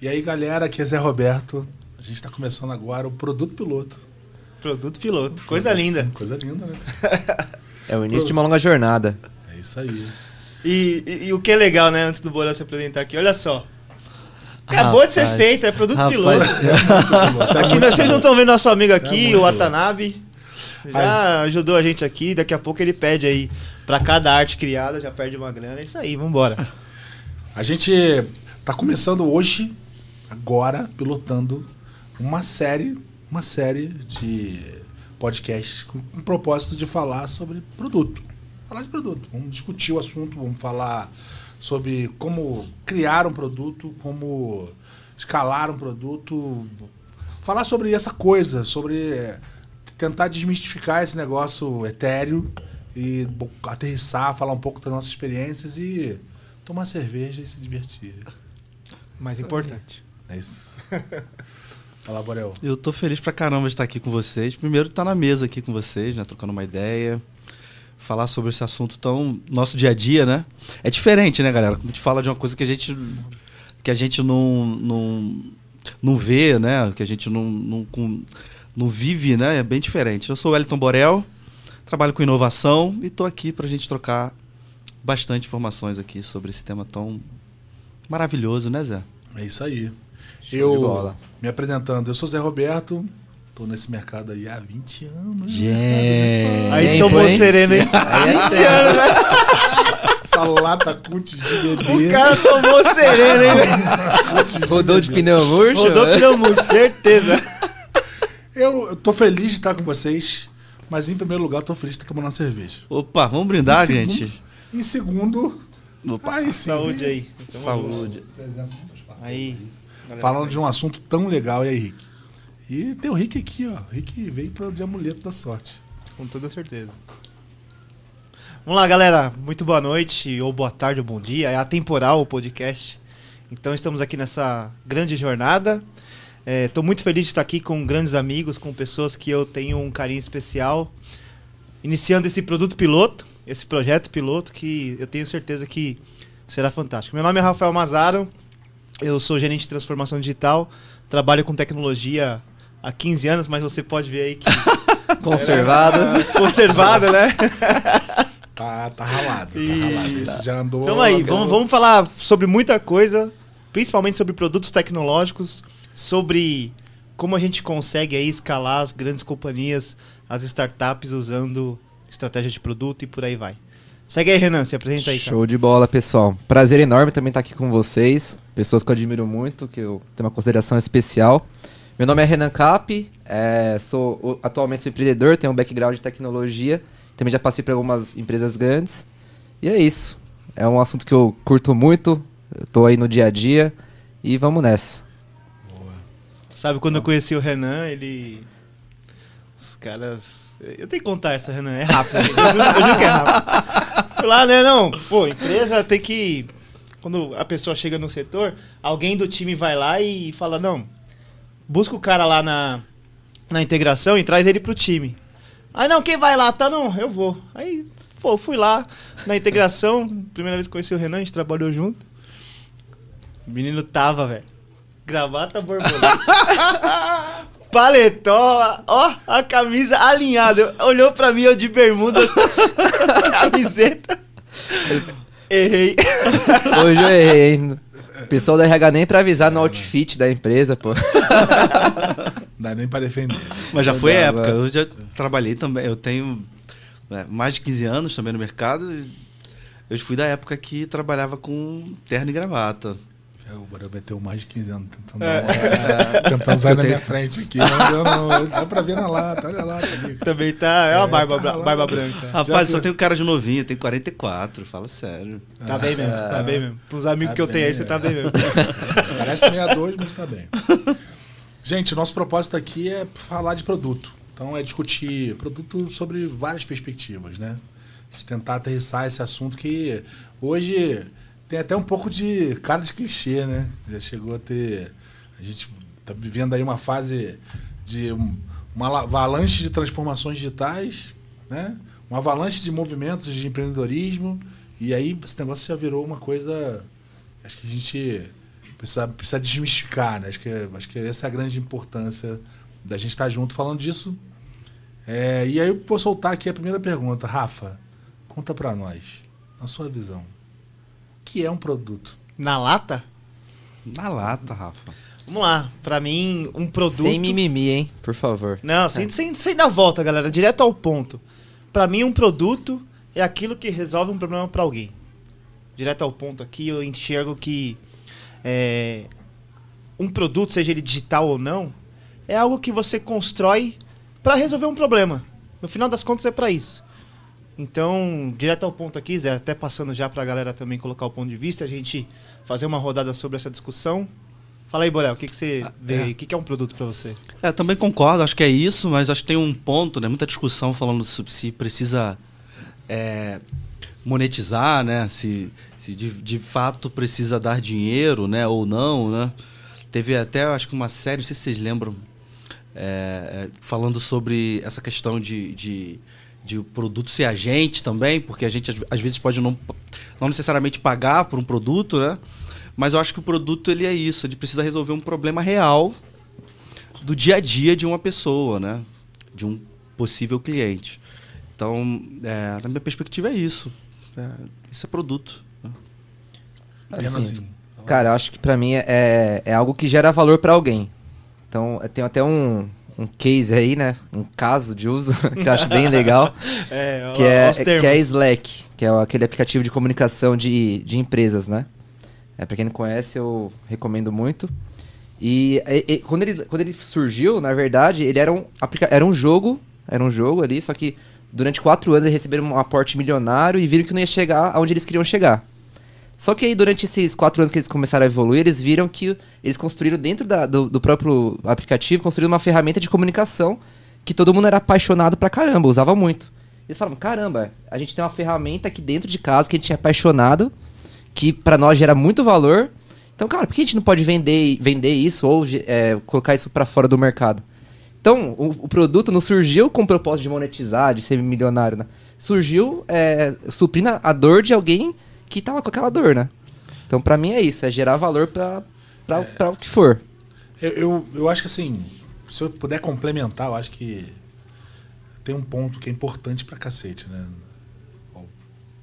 E aí, galera, aqui é Zé Roberto. A gente está começando agora o Produto Piloto. Produto piloto. Coisa linda. Coisa linda, né? É o início de uma longa jornada. É isso aí. E, e- e o que é legal, né, antes do Borão se apresentar aqui, olha só. Acabou de ser Rapaz, feito, é produto rapaz. piloto. Tá Aqui muito nós- vocês não estão vendo nosso amigo É aqui, muito o bom. Watanabe. Já ajudou a gente aqui, daqui a pouco ele pede aí. Pra cada arte criada, já perde uma grana. É isso aí, vambora. A gente tá começando hoje, agora, pilotando uma série, uma série de podcasts com, com o propósito de falar sobre produto. Falar de produto. Vamos discutir o assunto, vamos falar sobre como criar um produto, como escalar um produto, falar sobre essa coisa, sobre eh, tentar desmistificar esse negócio etéreo e aterrissar, falar um pouco das nossas experiências e tomar cerveja e se divertir. Mais Isso importante. É isso. Fala, Borel. Eu tô feliz pra caramba de estar aqui com vocês. Primeiro, estar na mesa aqui com vocês, né? Trocando uma ideia. Falar sobre esse assunto tão. Nosso dia a dia, né? É diferente, né, galera? Quando a gente fala de uma coisa que a gente. que a gente não. não, não vê, né? Que a gente não, não, não vive, né? É bem diferente. Eu sou o Wellington Borel, trabalho com inovação e tô aqui pra gente trocar bastante informações aqui sobre esse tema tão maravilhoso, né, Zé? É isso aí. Show eu, de bola. me apresentando, eu sou Zé Roberto, tô nesse mercado aí há 20 anos. Gente. Aí Tempo, tomou hein? sereno, hein? Aí é 20 anos, né? Essa lata cut de bebê. O cara tomou sereno, hein? Rodou de bebê. pneu murcho? Rodou pneu murcho, certeza. Eu, eu tô feliz de estar com vocês, mas em primeiro lugar, tô feliz de estar tomando uma cerveja. Opa, vamos brindar, Em segundo- gente? Em segundo, Opa. aí sim. Saúde aí. Saúde. junto. Aí. Falando de um assunto tão legal, e aí, Rick? E tem o Rick aqui, ó. Rick veio para de amuleto da sorte. Com toda certeza. Vamos lá, galera. Muito boa noite, ou boa tarde, ou bom dia. É atemporal o podcast. Então estamos aqui nessa grande jornada. Estou muito feliz de estar aqui com grandes amigos, com pessoas que eu tenho um carinho especial. Iniciando esse produto piloto, esse projeto piloto que eu tenho certeza que será fantástico. Meu nome é Rafael Mazaro, eu sou gerente de transformação digital, trabalho com tecnologia há 15 anos, mas você pode ver aí que Conservado. conservada, né? Tá, tá ralado, tá ralado. Esse já andou. Então aí, vamos, vamos falar sobre muita coisa, principalmente sobre produtos tecnológicos, sobre como a gente consegue aí escalar as grandes companhias, as startups usando estratégia de produto e por aí vai. Segue aí, Renan, se apresenta aí, cara. Show de bola, pessoal. Prazer enorme também estar aqui com vocês. Pessoas que eu admiro muito, que eu tenho uma consideração especial. Meu nome é Renan Cap, é, sou atualmente sou empreendedor, tenho um background de tecnologia, também já passei por algumas empresas grandes. E é isso. É um assunto que eu curto muito, tô aí no dia a dia e vamos nessa. Sabe, quando eu conheci o Renan, ele. Caras. Eu tenho que contar essa, Renan. É rápido. Eu juro, que é rápido. Fui Lá, né? Não. Pô, empresa tem que. Quando a pessoa chega no setor, alguém do time vai lá e fala: não, busca o cara lá na, na integração e traz ele pro time. Aí, não, quem vai lá? Tá, não, eu vou. Aí, pô, fui lá na integração. Primeira vez que conheci o Renan, a gente trabalhou junto. O menino tava, velho. Gravata borboleta. Paletó, ó, a camisa alinhada. Olhou pra mim, eu de bermuda, camiseta. Errei. Hoje eu errei, hein? O pessoal da RH nem pra avisar no outfit da empresa, pô. Não dá nem pra defender. Mas já foi dá, época. Eu já trabalhei também. Eu tenho é, mais de 15 anos também no mercado. Eu fui da época que trabalhava com terno e gravata. É, O Borel meteu mais de 15 anos tentando, É. dar uma- tentando sair na minha frente aqui. Não, eu não, dá pra ver na lata, olha lá, amigo. Também tá, é uma É, barba, tá bra- lá. barba branca. Rapaz, Já só tenho cara de novinho, tenho 44, fala sério. Tá bem mesmo, tá bem mesmo. Pros amigos Tá que eu tenho aí, você é. tá bem mesmo. Parece 62, mas tá bem. Gente, nosso propósito aqui é falar de produto. Então é discutir produto sobre várias perspectivas, né? A gente tentar aterrissar esse assunto que hoje tem até um pouco de cara de clichê, né? Já chegou a ter. A gente tá vivendo aí uma fase de um- uma la- avalanche de transformações digitais, né? Uma avalanche de movimentos de empreendedorismo. E aí esse negócio já virou uma coisa. Acho que a gente precisa, precisa desmistificar, né? Acho que, acho que essa é a grande importância da gente estar junto falando disso. É, e aí eu vou soltar aqui a primeira pergunta. Rafa, conta pra nós, na sua visão, que é um produto? Na lata? Na lata, Rafa. Vamos lá. Pra mim, um produto. Sem mimimi, hein? Por favor. Não, sem, sem, sem dar volta, galera. Direto ao ponto. Pra mim, um produto é aquilo que resolve um problema pra alguém. Direto ao ponto aqui, eu enxergo que é, um produto, seja ele digital ou não, é algo que você constrói pra resolver um problema. No final das contas, é pra isso. Então, direto ao ponto aqui, Zé, até passando já pra galera também colocar o ponto de vista, a gente fazer uma rodada sobre essa discussão. Fala aí, Borel, o que, que você vê? é. O que, que é um produto pra você? É, também concordo, acho que é isso, mas acho que tem um ponto, né? Muita discussão falando sobre se precisa é, monetizar, né? Se, se de, de fato precisa dar dinheiro, né? Ou não, né? Teve até, acho que uma série, não sei se vocês lembram, é, é, falando sobre essa questão de, de, de o produto ser agente também, porque a gente às, vezes pode não, não necessariamente pagar por um produto, né? Mas eu acho que o produto ele é isso, ele precisa resolver um problema real do dia a dia de uma pessoa, né? De um possível cliente. Então, é, na minha perspectiva é isso. É, isso é produto. né? Assim, Cara, eu acho que pra mim é, é algo que gera valor pra alguém. Então, tem até um, um case aí, né? Um caso de uso que eu acho bem legal. É, que é, que é Slack, que é aquele aplicativo de comunicação de, de empresas, né? É, pra quem não conhece, eu recomendo muito. E, e- e quando, ele, quando ele surgiu, na verdade, ele era um, era um jogo, era um jogo ali, só que durante quatro anos eles receberam um aporte milionário e viram que não ia chegar aonde eles queriam chegar. Só que aí, durante esses quatro anos que eles começaram a evoluir, eles viram que eles construíram dentro da- do, do próprio aplicativo, construíram uma ferramenta de comunicação que todo mundo era apaixonado pra caramba, usava muito. Eles falaram, caramba, a gente tem uma ferramenta aqui dentro de casa que a gente é apaixonado, que pra nós gera muito valor. Então, cara, por que a gente não pode vender, vender isso ou é, colocar isso pra fora do mercado? Então, o, o produto não surgiu com o propósito de monetizar, de ser milionário, né? Surgiu é, suprindo a dor de alguém que tava com aquela dor, né? Então, pra mim é isso, é gerar valor pra, pra, pra o que for. Eu, eu, eu acho que assim, se eu puder complementar, eu acho que tem um ponto que é importante pra cacete, né? Ó,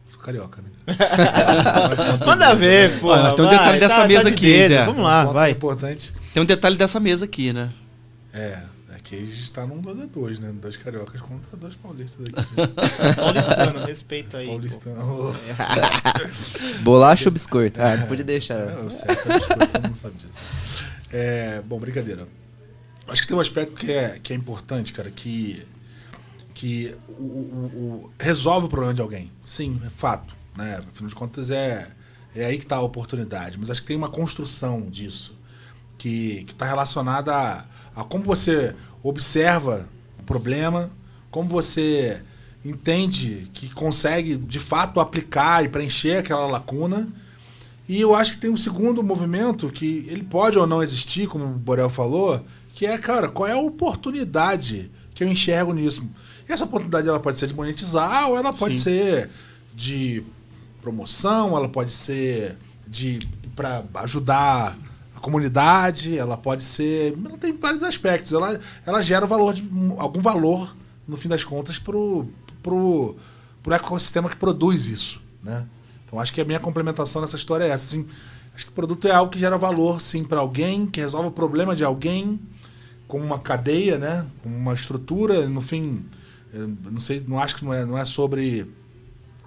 sou carioca, né? Manda ver, pô. Olha, tem um detalhe dessa mesa de aqui, dedo. Zé. Vamos Um lá, ponto que é vai. importante. Tem um detalhe dessa mesa aqui, né? É, aqui a gente está num 2 a 2 né? Dois cariocas contra dois paulistas aqui. Paulistano, respeita aí. Paulistano. Bolacha ou biscoito? Ah, não podia deixar. É, eu sei, até biscoito, todo mundo sabe disso. É, bom, brincadeira. Acho que tem um aspecto que é, que é importante, cara, que, que o, o- o- resolve o problema de alguém. Sim, é fato. Né? Afinal de contas, é, é aí que está a oportunidade. Mas acho que tem uma construção disso que está relacionada a, a como você observa o problema, como você entende que consegue de fato aplicar e preencher aquela lacuna. E eu acho que tem um segundo movimento que ele pode ou não existir, como o Borel falou, que é, cara, qual é a oportunidade que eu enxergo nisso? E essa oportunidade ela pode ser de monetizar ou ela pode Sim. ser de promoção, ela pode ser de para ajudar comunidade, ela pode ser, ela tem vários aspectos. Ela, ela gera valor de, algum valor no fim das contas pro pro, pro ecossistema que produz isso, né? Então acho que a minha complementação nessa história é essa. Assim, acho que o produto é algo que gera valor, sim, para alguém, que resolve o problema de alguém, como uma cadeia, né? Como uma estrutura. No fim, eu não sei, não acho que não é, não é sobre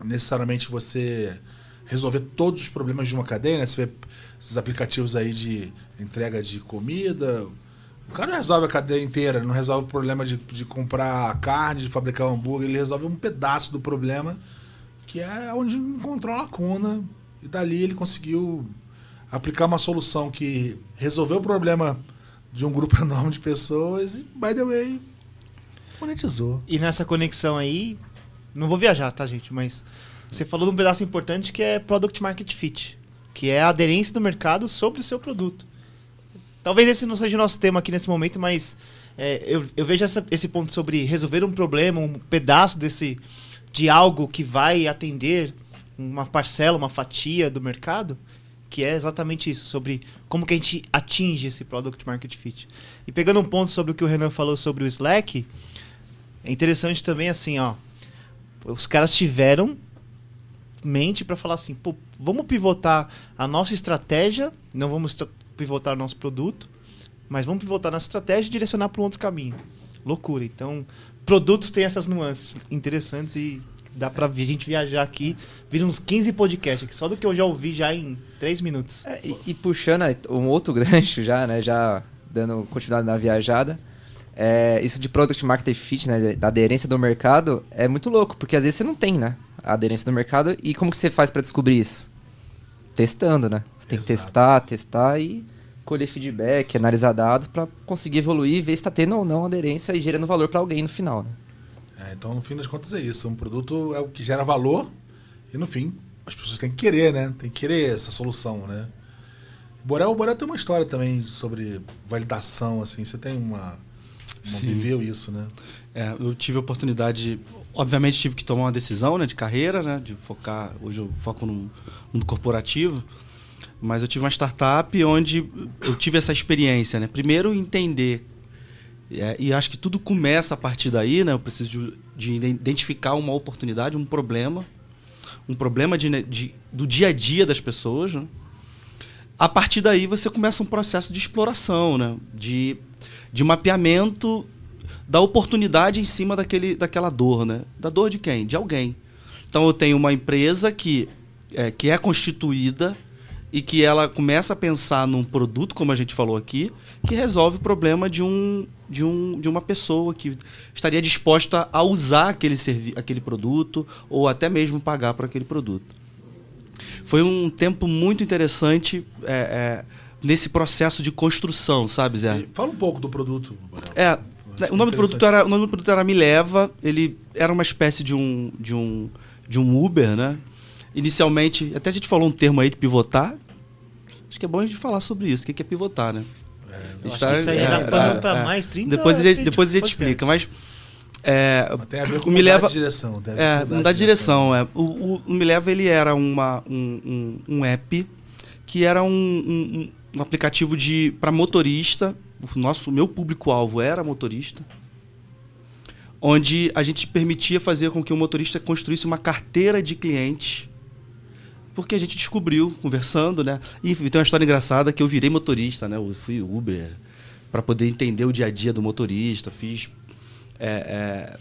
necessariamente você resolver todos os problemas de uma cadeia, né? Você vê esses aplicativos aí de entrega de comida. O cara não resolve a cadeia inteira, não resolve o problema de, de comprar carne, de fabricar hambúrguer, ele resolve um pedaço do problema, que é onde encontrou a lacuna. E dali ele conseguiu aplicar uma solução que resolveu o problema de um grupo enorme de pessoas e, by the way, monetizou. E nessa conexão aí, não vou viajar, tá, gente? Mas você falou de um pedaço importante que é Product Market Fit, que é a aderência do mercado sobre o seu produto. Talvez esse não seja o nosso tema aqui nesse momento, mas é, eu, eu vejo essa- esse ponto sobre resolver um problema, um pedaço desse de algo que vai atender uma parcela, uma fatia do mercado, que é exatamente isso, sobre como que a gente atinge esse Product Market Fit. E pegando um ponto sobre o que o Renan falou sobre o Slack, é interessante também assim, ó, os caras tiveram mente para falar assim, pô, vamos pivotar a nossa estratégia, não vamos pivotar o nosso produto, mas vamos pivotar nossa estratégia e direcionar para um outro caminho. Loucura. Então, produtos têm essas nuances interessantes e dá pra a gente viajar aqui, vira uns 15 podcasts aqui, só do que eu já ouvi já em 3 minutos. É, e, e, puxando um outro gancho já, né, já dando continuidade na viajada, é, isso de Product Market Fit, né, da aderência do mercado, é muito louco, porque às vezes você não tem, né, a aderência do mercado, e como que você faz para descobrir isso? Testando, né? Você tem Exato. que testar, testar e colher feedback, analisar dados para conseguir evoluir e ver se está tendo ou não aderência e gerando valor para alguém no final, né? É, então, no fim das contas, é isso. Um produto é o que gera valor e, no fim, as pessoas têm que querer, né? Tem que querer essa solução, né? O Borel, o Borel tem uma história também sobre validação, assim. Você tem uma... uma viveu isso, né? É, eu tive a oportunidade... Obviamente, tive que tomar uma decisão né, de carreira, né? De focar... Hoje eu foco no mundo corporativo. Mas eu tive uma startup onde eu tive essa experiência, né? Primeiro, entender é, e acho que tudo começa a partir daí, né? Eu preciso de, de identificar uma oportunidade, um problema, um problema de, de, do dia a dia das pessoas. Né? A partir daí você começa um processo de exploração, né? de, de mapeamento da oportunidade em cima daquele, daquela dor. Né? Da dor de quem? De alguém. Então eu tenho uma empresa que é, que é constituída e que ela começa a pensar num produto, como a gente falou aqui, que resolve o problema de, um, de, um, de uma pessoa que estaria disposta a usar aquele, servi aquele produto ou até mesmo pagar por aquele produto. Foi um tempo muito interessante é, é, nesse processo de construção, sabe, Zé? E fala um pouco do produto. É, o nome do produto era o nome do produto era Me Leva. Ele era uma espécie de um de um de um Uber, né? Inicialmente, até a gente falou um termo aí de pivotar. Acho que é bom a gente falar sobre isso. O que é pivotar, né? É, tá, isso aí é, dá é, é, mais 30 Depois a gente, depois a gente explica, mas. É, tem a ver com me leva, de direção. É, mudar de direção. É. O, o, o Me Leva ele era uma, um, um, um app que era um, um, um aplicativo de para motorista. O nosso, meu público-alvo era motorista onde a gente permitia fazer com que o motorista construísse uma carteira de clientes porque a gente descobriu, conversando, né? E tem uma história engraçada que eu virei motorista, né? Eu fui Uber para poder entender o dia a dia do motorista, fiz. É, é,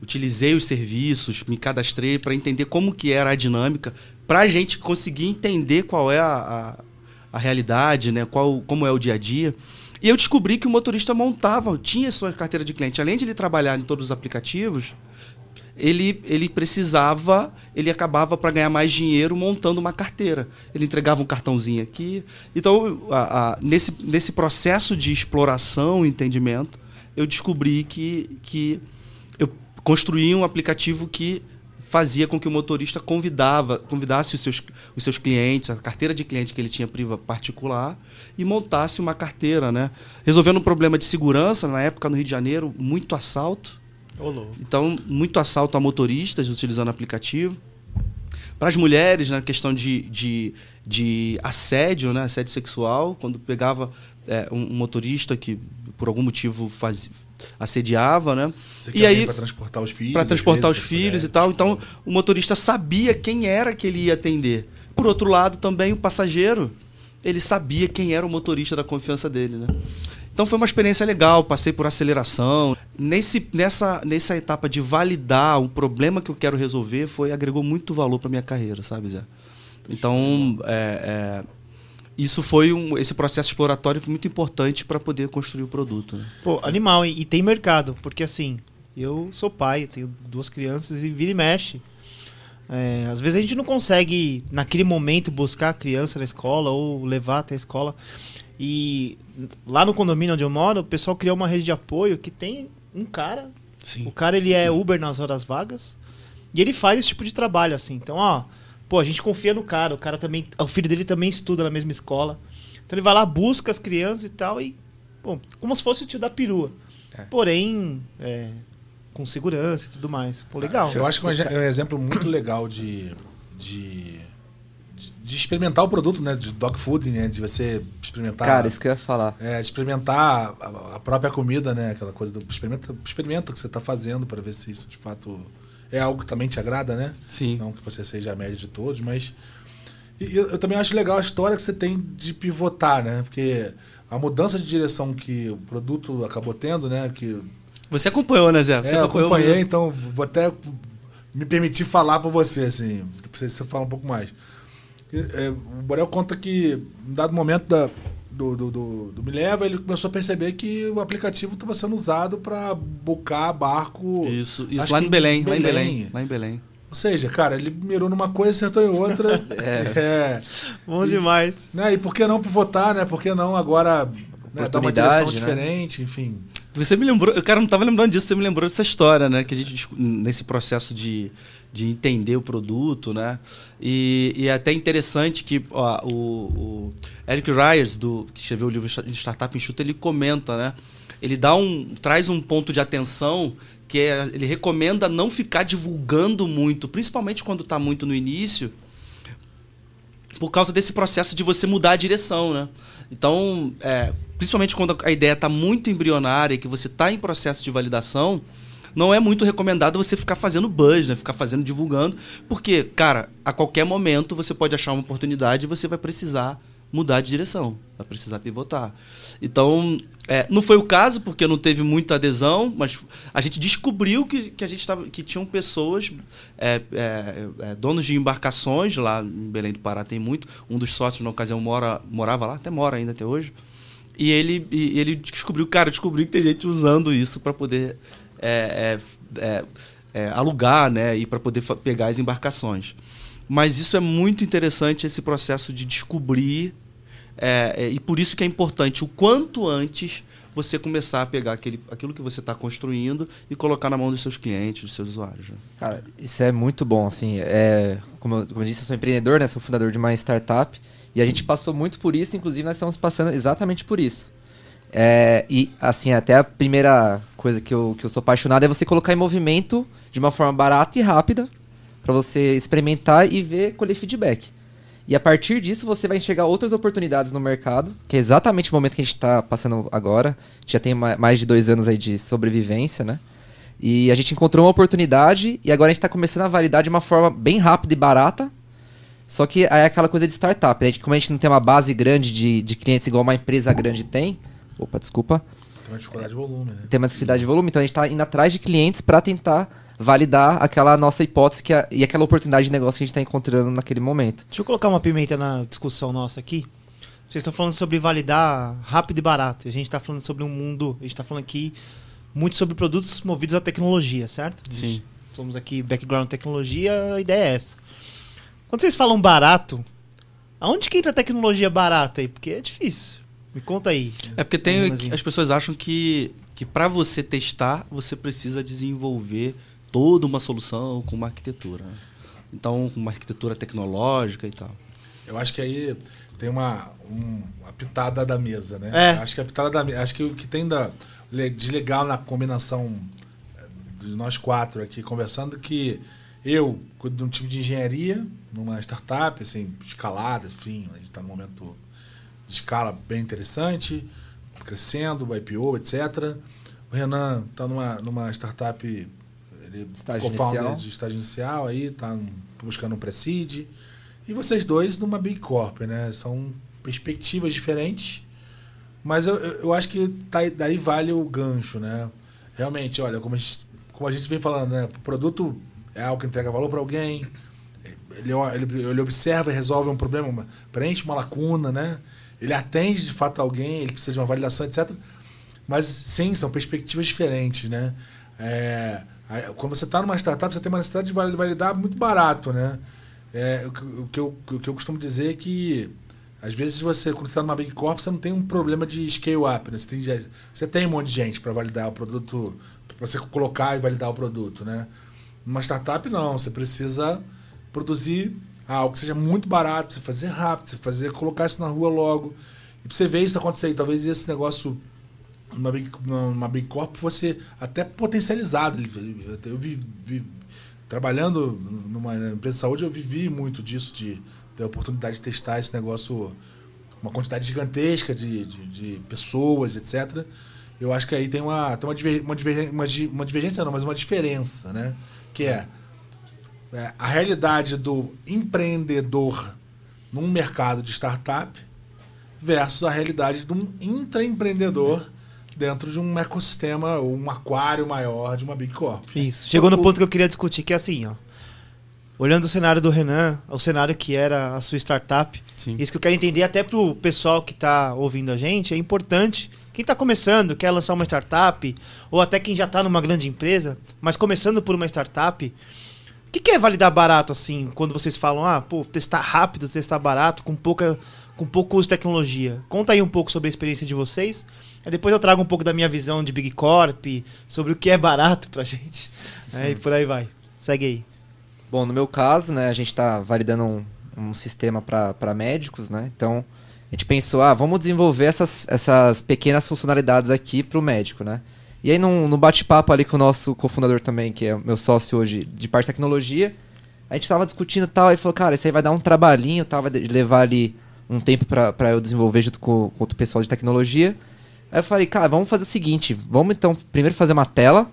utilizei os serviços, me cadastrei para entender como que era a dinâmica, para a gente conseguir entender qual é a, a, a, realidade, né? Qual, como é o dia a dia. E eu descobri que o motorista montava, tinha sua carteira de cliente. Além de ele trabalhar em todos os aplicativos, ele, ele precisava, ele acabava para ganhar mais dinheiro montando uma carteira. Ele entregava um cartãozinho aqui. Então, a, a, nesse, nesse processo de exploração, entendimento, eu descobri que, que eu construí um aplicativo que fazia com que o motorista convidava, convidasse os seus, os seus clientes, a carteira de clientes que ele tinha priva particular e montasse uma carteira, né? Resolvendo um problema de segurança, na época no Rio de Janeiro, muito assalto. Olô. Então, muito assalto a motoristas utilizando aplicativo. Para as mulheres, na né, questão de, de, de assédio, né, assédio sexual, quando pegava é, um, um, motorista que por algum motivo faz, assediava, né? Você e aí para transportar os filhos, para transportar vezes, os filhos e tal. Então, o motorista sabia quem era que ele ia atender. Por outro lado, também o passageiro, ele sabia quem era o motorista da confiança dele, né? Então foi uma experiência legal, passei por aceleração. Nesse, nessa, nessa etapa de validar um problema que eu quero resolver, foi agregou muito valor para minha carreira, sabe, Zé? Então, é, é, isso foi um, esse processo exploratório foi muito importante para poder construir o produto. Né? Pô, animal, e, e, tem mercado, porque assim, eu sou pai, tenho duas crianças e vira e mexe. É, às vezes a gente não consegue, naquele momento, buscar a criança na escola ou levar até a escola. E lá no condomínio onde eu moro, o pessoal criou uma rede de apoio que tem um cara. Sim. O cara ele é Uber nas horas vagas. E ele faz esse tipo de trabalho, assim. Então, ó, pô, a gente confia no cara. O cara também. O filho dele também estuda na mesma escola. Então ele vai lá, busca as crianças e tal, e. Bom, como se fosse o tio da perua. É. Porém, é, com segurança e tudo mais. Pô, legal. Eu acho que é um exemplo muito legal de, de de experimentar o produto, né? De dog food, né? De você experimentar. Cara, isso que eu ia falar. É, experimentar a, a própria comida, né? Aquela coisa do experimenta, experimenta o que você está fazendo para ver se isso de fato é algo que também te agrada, né? Sim. Não que você seja a média de todos, mas. E eu, eu também acho legal a história que você tem de pivotar, né? Porque a mudança de direção que o produto acabou tendo, né? Que Você acompanhou, né, Zé? Você é, eu acompanhou acompanhei, então vou até me permitir falar para você, assim, pra você, falar um pouco mais. É, o Borel conta que, em dado momento da, do, do, do, do Me Leva, ele começou a perceber que o aplicativo estava sendo usado para bucar barco. Isso, isso lá em Belém, lá em Belém. Belém. Lá em Belém. Ou seja, cara, ele mirou numa coisa e acertou em outra. é. Bom demais. Né? E por que não pivotar, né? Por que não agora né, dar uma direção né? diferente, enfim. Você me lembrou, eu cara não estava lembrando disso, você me lembrou dessa história, né? Que a gente nesse processo de, de entender o produto, né? E, e é até interessante que ó, o, o Eric Ryers, do, que escreveu o livro Sta- Startup Enxuta, ele comenta, né? Ele dá um, traz um ponto de atenção que é, ele recomenda não ficar divulgando muito, principalmente quando está muito no início, por causa desse processo de você mudar a direção, né? Então, é, principalmente quando a ideia está muito embrionária que você está em processo de validação, não é muito recomendado você ficar fazendo buzz, né? Ficar fazendo, divulgando, porque, cara, a qualquer momento você pode achar uma oportunidade e você vai precisar mudar de direção, vai precisar pivotar. Então, é, não foi o caso porque não teve muita adesão, mas a gente descobriu que, que a gente tava, que tinham pessoas, é, é, é, donos de embarcações lá em Belém do Pará tem muito. Um dos sócios na ocasião mora, morava lá, até mora ainda até hoje. E ele, e ele descobriu, cara, descobriu que tem gente usando isso para poder é, é, é, é, alugar, né, e para poder pegar as embarcações. Mas isso é muito interessante esse processo de descobrir e por isso que é importante o quanto antes você começar a pegar aquele, aquilo que você está construindo e colocar na mão dos seus clientes, dos seus usuários. né? Cara, isso é muito bom, assim, é, como, eu, como eu disse, eu sou empreendedor, né, sou fundador de uma startup, e a gente passou muito por isso, inclusive nós estamos passando exatamente por isso. É, e, assim, até a primeira coisa que eu, que eu sou apaixonado é você colocar em movimento de uma forma barata e rápida, para você experimentar e ver, colher feedback. E a partir disso você vai enxergar outras oportunidades no mercado, que é exatamente o momento que a gente está passando agora. A gente já tem ma- mais de dois anos aí de sobrevivência, né? E a gente encontrou uma oportunidade e agora a gente está começando a validar de uma forma bem rápida e barata. Só que é aquela coisa de startup. né? Como a gente não tem uma base grande de, de clientes igual uma empresa grande tem. Opa, desculpa. Tem uma dificuldade de volume, né? Tem uma dificuldade de volume, então a gente está indo atrás de clientes para tentar validar aquela nossa hipótese que a- e aquela oportunidade de negócio que a gente está encontrando naquele momento. Deixa eu colocar uma pimenta na discussão nossa aqui. Vocês estão falando sobre validar rápido e barato. A gente está falando sobre um mundo. A gente está falando aqui muito sobre produtos movidos à tecnologia, certo? Sim. Somos aqui background tecnologia, a ideia é essa. Quando vocês falam barato, aonde que entra a tecnologia barata aí? Porque é difícil. Me conta aí. É porque tem, as pessoas acham que, que para você testar, você precisa desenvolver toda uma solução com uma arquitetura. né? Então, com uma arquitetura tecnológica e tal. Eu acho que aí tem uma, um- uma pitada da mesa, né? É. Acho que a pitada da mesa. Acho que o que tem da, de legal na combinação eh, de nós quatro aqui conversando que eu cuido de um time de engenharia numa startup, assim, escalada, enfim, a gente está num momento escala bem interessante, crescendo, IPO, etc. O Renan está numa, numa startup, ele Estágio co-founder inicial. de estágio inicial, aí está buscando um pre-seed. E vocês dois numa Big Corp, né? São perspectivas diferentes, mas eu, eu acho que tá, daí vale o gancho, né? Realmente, olha, como a gente, como a gente vem falando, né? O produto é algo que entrega valor para alguém, ele, ele, ele observa e resolve um problema, preenche uma lacuna, né? Ele atende de fato alguém, ele precisa de uma validação, etc. Mas sim, são perspectivas diferentes, né? É, quando você está numa startup, você tem uma necessidade de vali- validar muito barato, né? É, o, que- eu, o que eu costumo dizer é que às vezes você, quando está numa Big Corp, você não tem um problema de scale up, né? Você tem, você tem um monte de gente para validar o produto, para você colocar e validar o produto, né? Numa startup, não. Você precisa produzir algo que seja muito barato, você fazer rápido, você fazer, colocar isso na rua logo. E pra você ver isso acontecer, e talvez esse negócio numa Big, numa Big Corp fosse até potencializado. Eu vi, vi- trabalhando numa empresa de saúde, eu vivi muito disso, de ter a oportunidade de testar esse negócio, uma quantidade gigantesca de, de, de pessoas, etc. Eu acho que aí tem uma, tem uma, diver, uma, diver, uma, uma divergência, não, mas uma diferença, né? Que é, é a realidade do empreendedor num mercado de startup versus a realidade de um intraempreendedor dentro de um ecossistema, um aquário maior de uma Big Corp. Isso. Chegou no ponto que eu queria discutir, que é assim, ó. Olhando o cenário do Renan, o cenário que era a sua startup, Sim. isso que eu quero entender até pro pessoal que está ouvindo a gente, é importante. Quem está começando, quer lançar uma startup, ou até quem já está numa grande empresa, mas começando por uma startup, o que, que é validar barato, assim, quando vocês falam, ah, pô, testar rápido, testar barato, com pouca com pouco uso de tecnologia. Conta aí um pouco sobre a experiência de vocês. Aí depois eu trago um pouco da minha visão de Big Corp, sobre o que é barato pra gente. É, e por aí vai. Segue aí. Bom, no meu caso, né, a gente está validando um, um sistema para médicos, né? Então, a gente pensou, ah, vamos desenvolver essas, essas pequenas funcionalidades aqui para o médico, né? E aí, no, no bate-papo ali com o nosso cofundador também, que é meu sócio hoje de parte de tecnologia, a gente tava discutindo tal, e falou, cara, isso aí vai dar um trabalhinho, tal, vai levar ali um tempo para eu desenvolver junto com, com o pessoal de tecnologia. Aí eu falei, cara, vamos fazer o seguinte, vamos então primeiro fazer uma tela,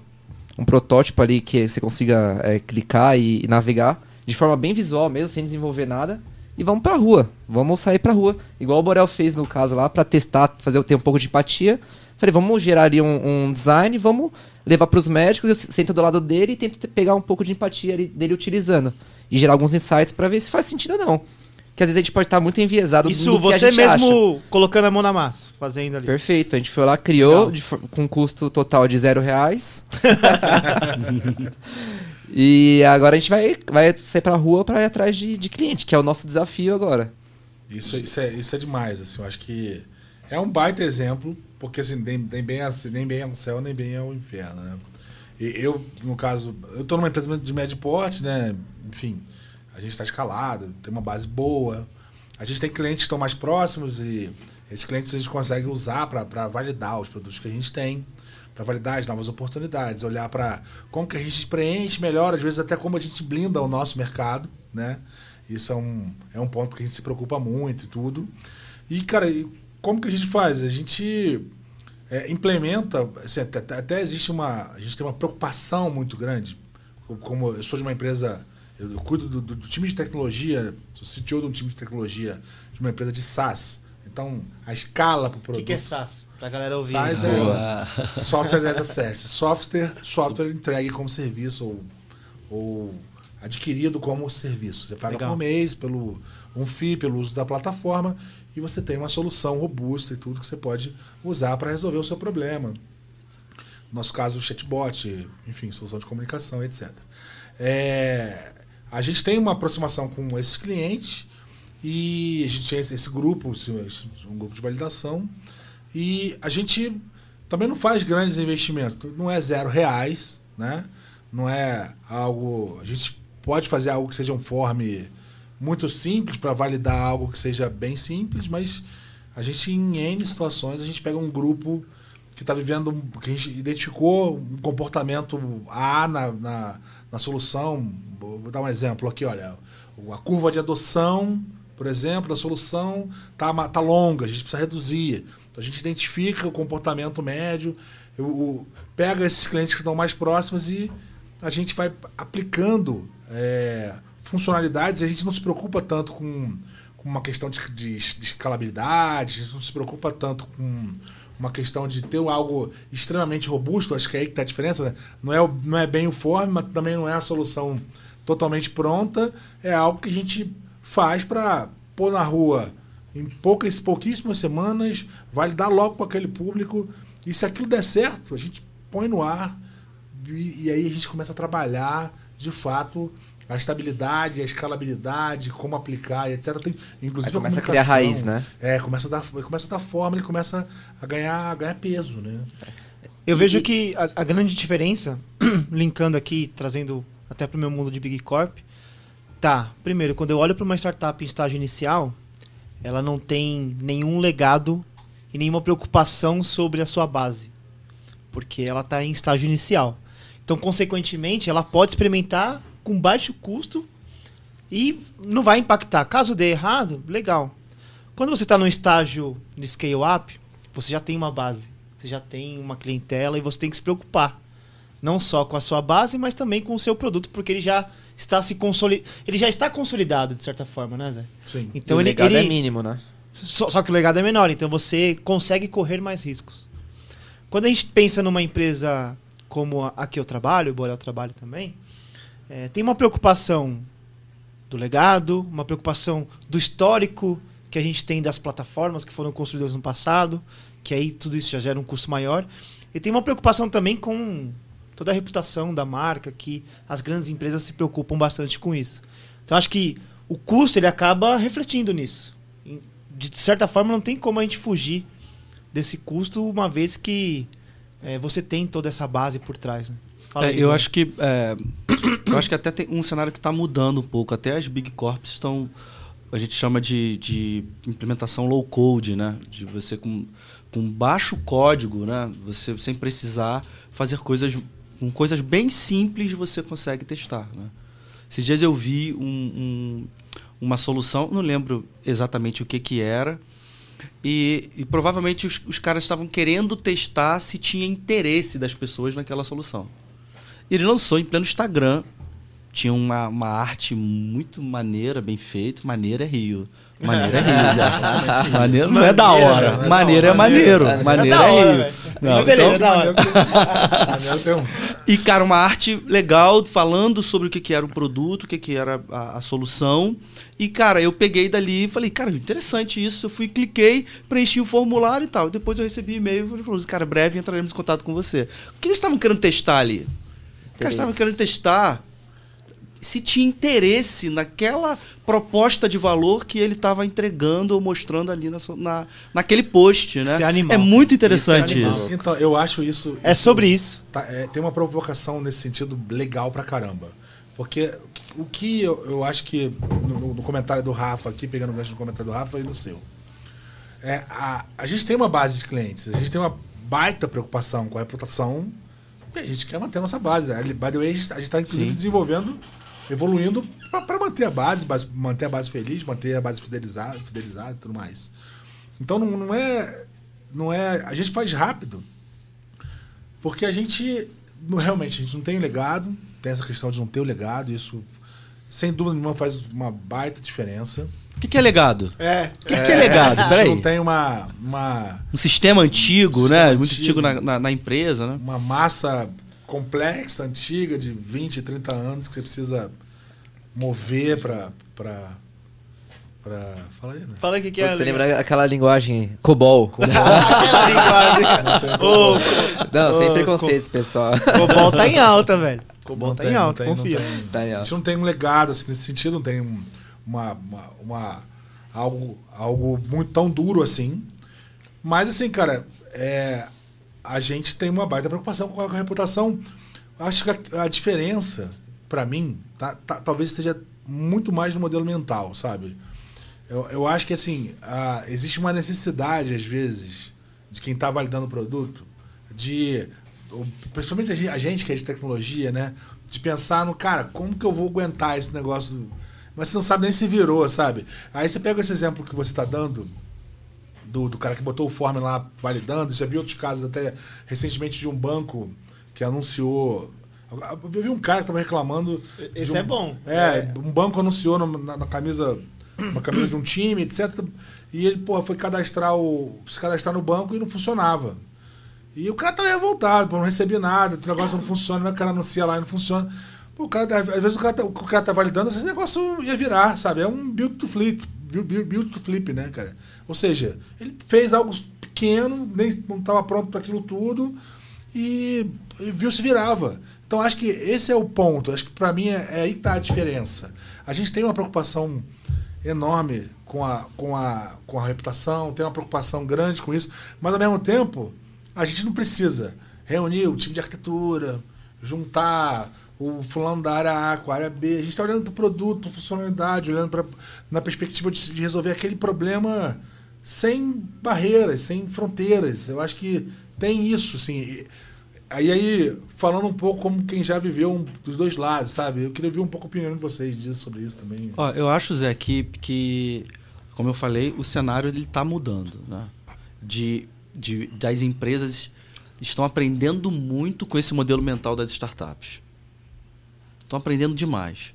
um protótipo ali que você consiga é, clicar e, e, navegar de forma bem visual mesmo, sem desenvolver nada. E vamos pra rua, vamos sair pra rua. Igual o Borel fez no caso lá, para testar, fazer ter um pouco de empatia. Falei, vamos gerar ali um, um design, vamos levar para os médicos, eu sento do lado dele e tento pegar um pouco de empatia ali, dele utilizando. E gerar alguns insights para ver se faz sentido ou não que às vezes a gente pode estar muito enviesado Isso, você mesmo acha. colocando a mão na massa, fazendo ali. Perfeito. A gente foi lá, criou de, com custo total de zero reais. e agora a gente vai, vai sair pra rua para ir atrás de, de cliente, que é o nosso desafio agora. Isso, isso, é, isso é demais, assim, eu acho que é um baita exemplo, porque assim, nem, nem, bem, assim, nem bem é o céu, nem bem é o inferno, né? E eu, no caso, eu estou numa empresa de médio porte, né? Enfim, a gente está escalado, tem uma base boa. A gente tem clientes que estão mais próximos e esses clientes a gente consegue usar para validar os produtos que a gente tem, para validar as novas oportunidades, olhar para como que a gente preenche melhor, às vezes até como a gente blinda o nosso mercado, né? Isso é um, é um ponto que a gente se preocupa muito e tudo. E, cara, como que a gente faz? A gente é, implementa, assim, até, até, existe uma, a gente tem uma preocupação muito grande, como eu sou de uma empresa eu cuido do, do, do, time de tecnologia, sou CTO de um time de tecnologia de uma empresa de SaaS. Então, a escala para o produto. O que, que, é SaaS? Para a galera ouvir. SaaS é Software as a Service. Software, software entregue como serviço ou, ou adquirido como serviço. Você paga Legal. por mês, pelo um FII, pelo uso da plataforma, e você tem uma solução robusta e tudo que você pode usar para resolver o seu problema. No nosso caso, o chatbot, enfim, solução de comunicação, etc. É, a gente tem uma aproximação com esses clientes e a gente tem esse, grupo, um grupo de validação, e a gente também não faz grandes investimentos, não é zero reais, né? Não é algo. A gente pode fazer algo que seja um form muito simples para validar algo que seja bem simples, mas a gente, em N situações, a gente pega um grupo que está vivendo, que a gente identificou um comportamento A na, na, na, solução. Vou dar um exemplo aqui, olha. A curva de adoção, por exemplo, da solução está tá longa, a gente precisa reduzir. Então a gente identifica o comportamento médio, eu, eu, pega esses clientes que estão mais próximos e a gente vai aplicando é, funcionalidades, a gente não se preocupa tanto com, com uma questão de, de, de escalabilidade, a gente não se preocupa tanto com uma questão de ter algo extremamente robusto, acho que é aí que está a diferença, né? não, é, não é bem o form, mas também não é a solução totalmente pronta, é algo que a gente faz para pôr na rua em poucas, pouquíssimas semanas, validar logo com aquele público, e se aquilo der certo, a gente põe no ar, e, e aí a gente começa a trabalhar, de fato, a estabilidade, a escalabilidade, como aplicar, etc. Tem, inclusive, Aí começa a, a criar raiz, né? É, começa a dar, começa a dar forma, ele começa a ganhar, a ganhar peso, né? Eu e, vejo que a, a, grande diferença, linkando aqui, trazendo até para o meu mundo de Big Corp, tá, primeiro, quando eu olho para uma startup em estágio inicial, ela não tem nenhum legado e nenhuma preocupação sobre a sua base, porque ela está em estágio inicial. Então, consequentemente, ela pode experimentar com baixo custo E não vai impactar. Caso dê errado, legal. Quando você está no estágio de scale up, você já tem uma base, você já tem uma clientela e você tem que se preocupar. Não só com a sua base, mas também com o seu produto, porque ele já está se consolidado. Ele já está consolidado, de certa forma, né, Zé? Sim. Então o ele, legado ele é mínimo, né? só, só que o legado é menor, então você consegue correr mais riscos. Quando a gente pensa numa empresa como a, a que eu trabalho, o Borel trabalha também, é, tem uma preocupação do legado, uma preocupação do histórico que a gente tem das plataformas que foram construídas no passado, que aí tudo isso já gera um custo maior. E tem uma preocupação também com toda a reputação da marca, que as grandes empresas se preocupam bastante com isso. Então acho que o custo ele acaba refletindo nisso. De certa forma não tem como a gente fugir desse custo, uma vez que é, você tem toda essa base por trás. Né? Fala É, aí, eu Bruno. acho que é, eu acho que até tem um cenário que está mudando um pouco. Até as big corps estão a gente chama de, de implementação low code, né? De você com, com baixo código, né? Você sem precisar fazer coisas com coisas bem simples você consegue testar, né? Esses dias eu vi um, um- uma solução, não lembro exatamente o que que era, e, e provavelmente os, os caras estavam querendo testar se tinha interesse das pessoas naquela solução. Ele lançou em pleno Instagram. Tinha uma, uma arte muito maneira, bem feita. Maneira é Rio. Maneira é Rio, Zé. Maneiro não é da Maneira, hora. não é da Maneira é maneiro. Maneiro. Maneira É da hora, é Rio. Não, beleza, só- é da hora. Maneiro tem um- E, cara, uma arte legal, falando sobre o que, que era o produto, o que, que era a, a solução. E, cara, eu peguei dali e falei, cara, interessante isso. Eu fui, cliquei, preenchi o formulário e tal. Depois eu recebi e-mail e ele falou, cara, breve entraremos em contato com você. O que eles estavam querendo testar ali? Caras estavam querendo testar se tinha interesse naquela proposta de valor que ele estava entregando ou mostrando ali na, na, naquele post, né? Isso é animal, muito cara. interessante Isso é isso. Então, eu acho isso. É isso sobre isso. tá- é, tem uma provocação nesse sentido legal pra caramba. Porque o que eu, eu acho que no, no- no comentário do Rafa, aqui, pegando o gancho do comentário do Rafa e no seu. É, a, a gente tem uma base de clientes, a gente tem uma baita preocupação com a reputação e a gente quer manter a nossa base. Ali, By the way, a gente está inclusive Sim. desenvolvendo, evoluindo para manter a base, base- manter a base feliz, manter a base fidelizada, fidelizada e tudo mais. Então não, não é. Não é. A gente faz rápido. Porque a gente. Realmente, a gente não tem o legado. Tem essa questão de não ter o legado. Isso, sem dúvida nenhuma, faz uma baita diferença. O que, que é legado? É. O que, que é legado? A gente Peraí. não tem uma, uma, Um sistema antigo, Um né? sistema Muito antigo. antigo na, na, na empresa, né? uma massa complexa, antiga, de 20, 30 anos, que você precisa mover para. Pra, pra, fala aí, né? Fala o que, que é. Puta, lembra aquela linguagem COBOL. Aquela linguagem. Ô, Não, sem preconceitos, pessoal. Cobol tá em alta, velho. Cobol tá tem, em alta, confia. tem. Tá em A alta. gente não tem um legado assim, nesse sentido, não tem um- uma, uma, uma- algo, algo muito tão duro assim. Mas assim, cara, é, a gente tem uma baita preocupação com a, reputação. Acho que a, a diferença, pra mim, tá- tá- talvez esteja muito mais no modelo mental, sabe? Eu, eu acho que assim, a- existe uma necessidade, às vezes, de quem está validando o produto, de. Principalmente a gente que é de tecnologia, né? De pensar no, cara, como que eu vou aguentar esse negócio? Mas você não sabe nem se virou, sabe? Aí você pega esse exemplo que você está dando, do, do cara que botou o form lá validando, já vi outros casos até recentemente de um banco que anunciou. Eu vi um cara que estava reclamando. Esse um- é bom. É, um banco anunciou na, na camisa, uma camisa de um time, etc. E ele, porra, foi cadastrar o. se cadastrar no banco e não funcionava. E o cara tava revoltado, pô, não recebi nada, o negócio não funciona, o cara anuncia lá e não funciona. O cara, às vezes o cara, tá, o cara tá validando, esse negócio ia virar, sabe? É um build to flip, build, build to flip, né, cara? Ou seja, ele fez algo pequeno, nem não estava pronto para aquilo tudo e, e viu se virava. Então acho que esse é o ponto. Acho que para mim é, é aí que tá a diferença. A gente tem uma preocupação enorme com a, com, a, com a reputação, tem uma preocupação grande com isso, mas ao mesmo tempo a gente não precisa reunir o time de arquitetura, juntar o fulano da área A com a área B. A gente está olhando para o produto, para funcionalidade, olhando pra, na perspectiva de, de resolver aquele problema sem barreiras, sem fronteiras. Eu acho que tem isso, assim. Aí, aí, falando um pouco como quem já viveu um, dos dois lados, sabe? Eu queria ouvir um pouco a opinião de vocês disso, sobre isso também. Ó, eu acho, Zé, que, que como eu falei, o cenário ele está mudando, né? De, de, das empresas estão aprendendo muito com esse modelo mental das startups. Estão aprendendo demais.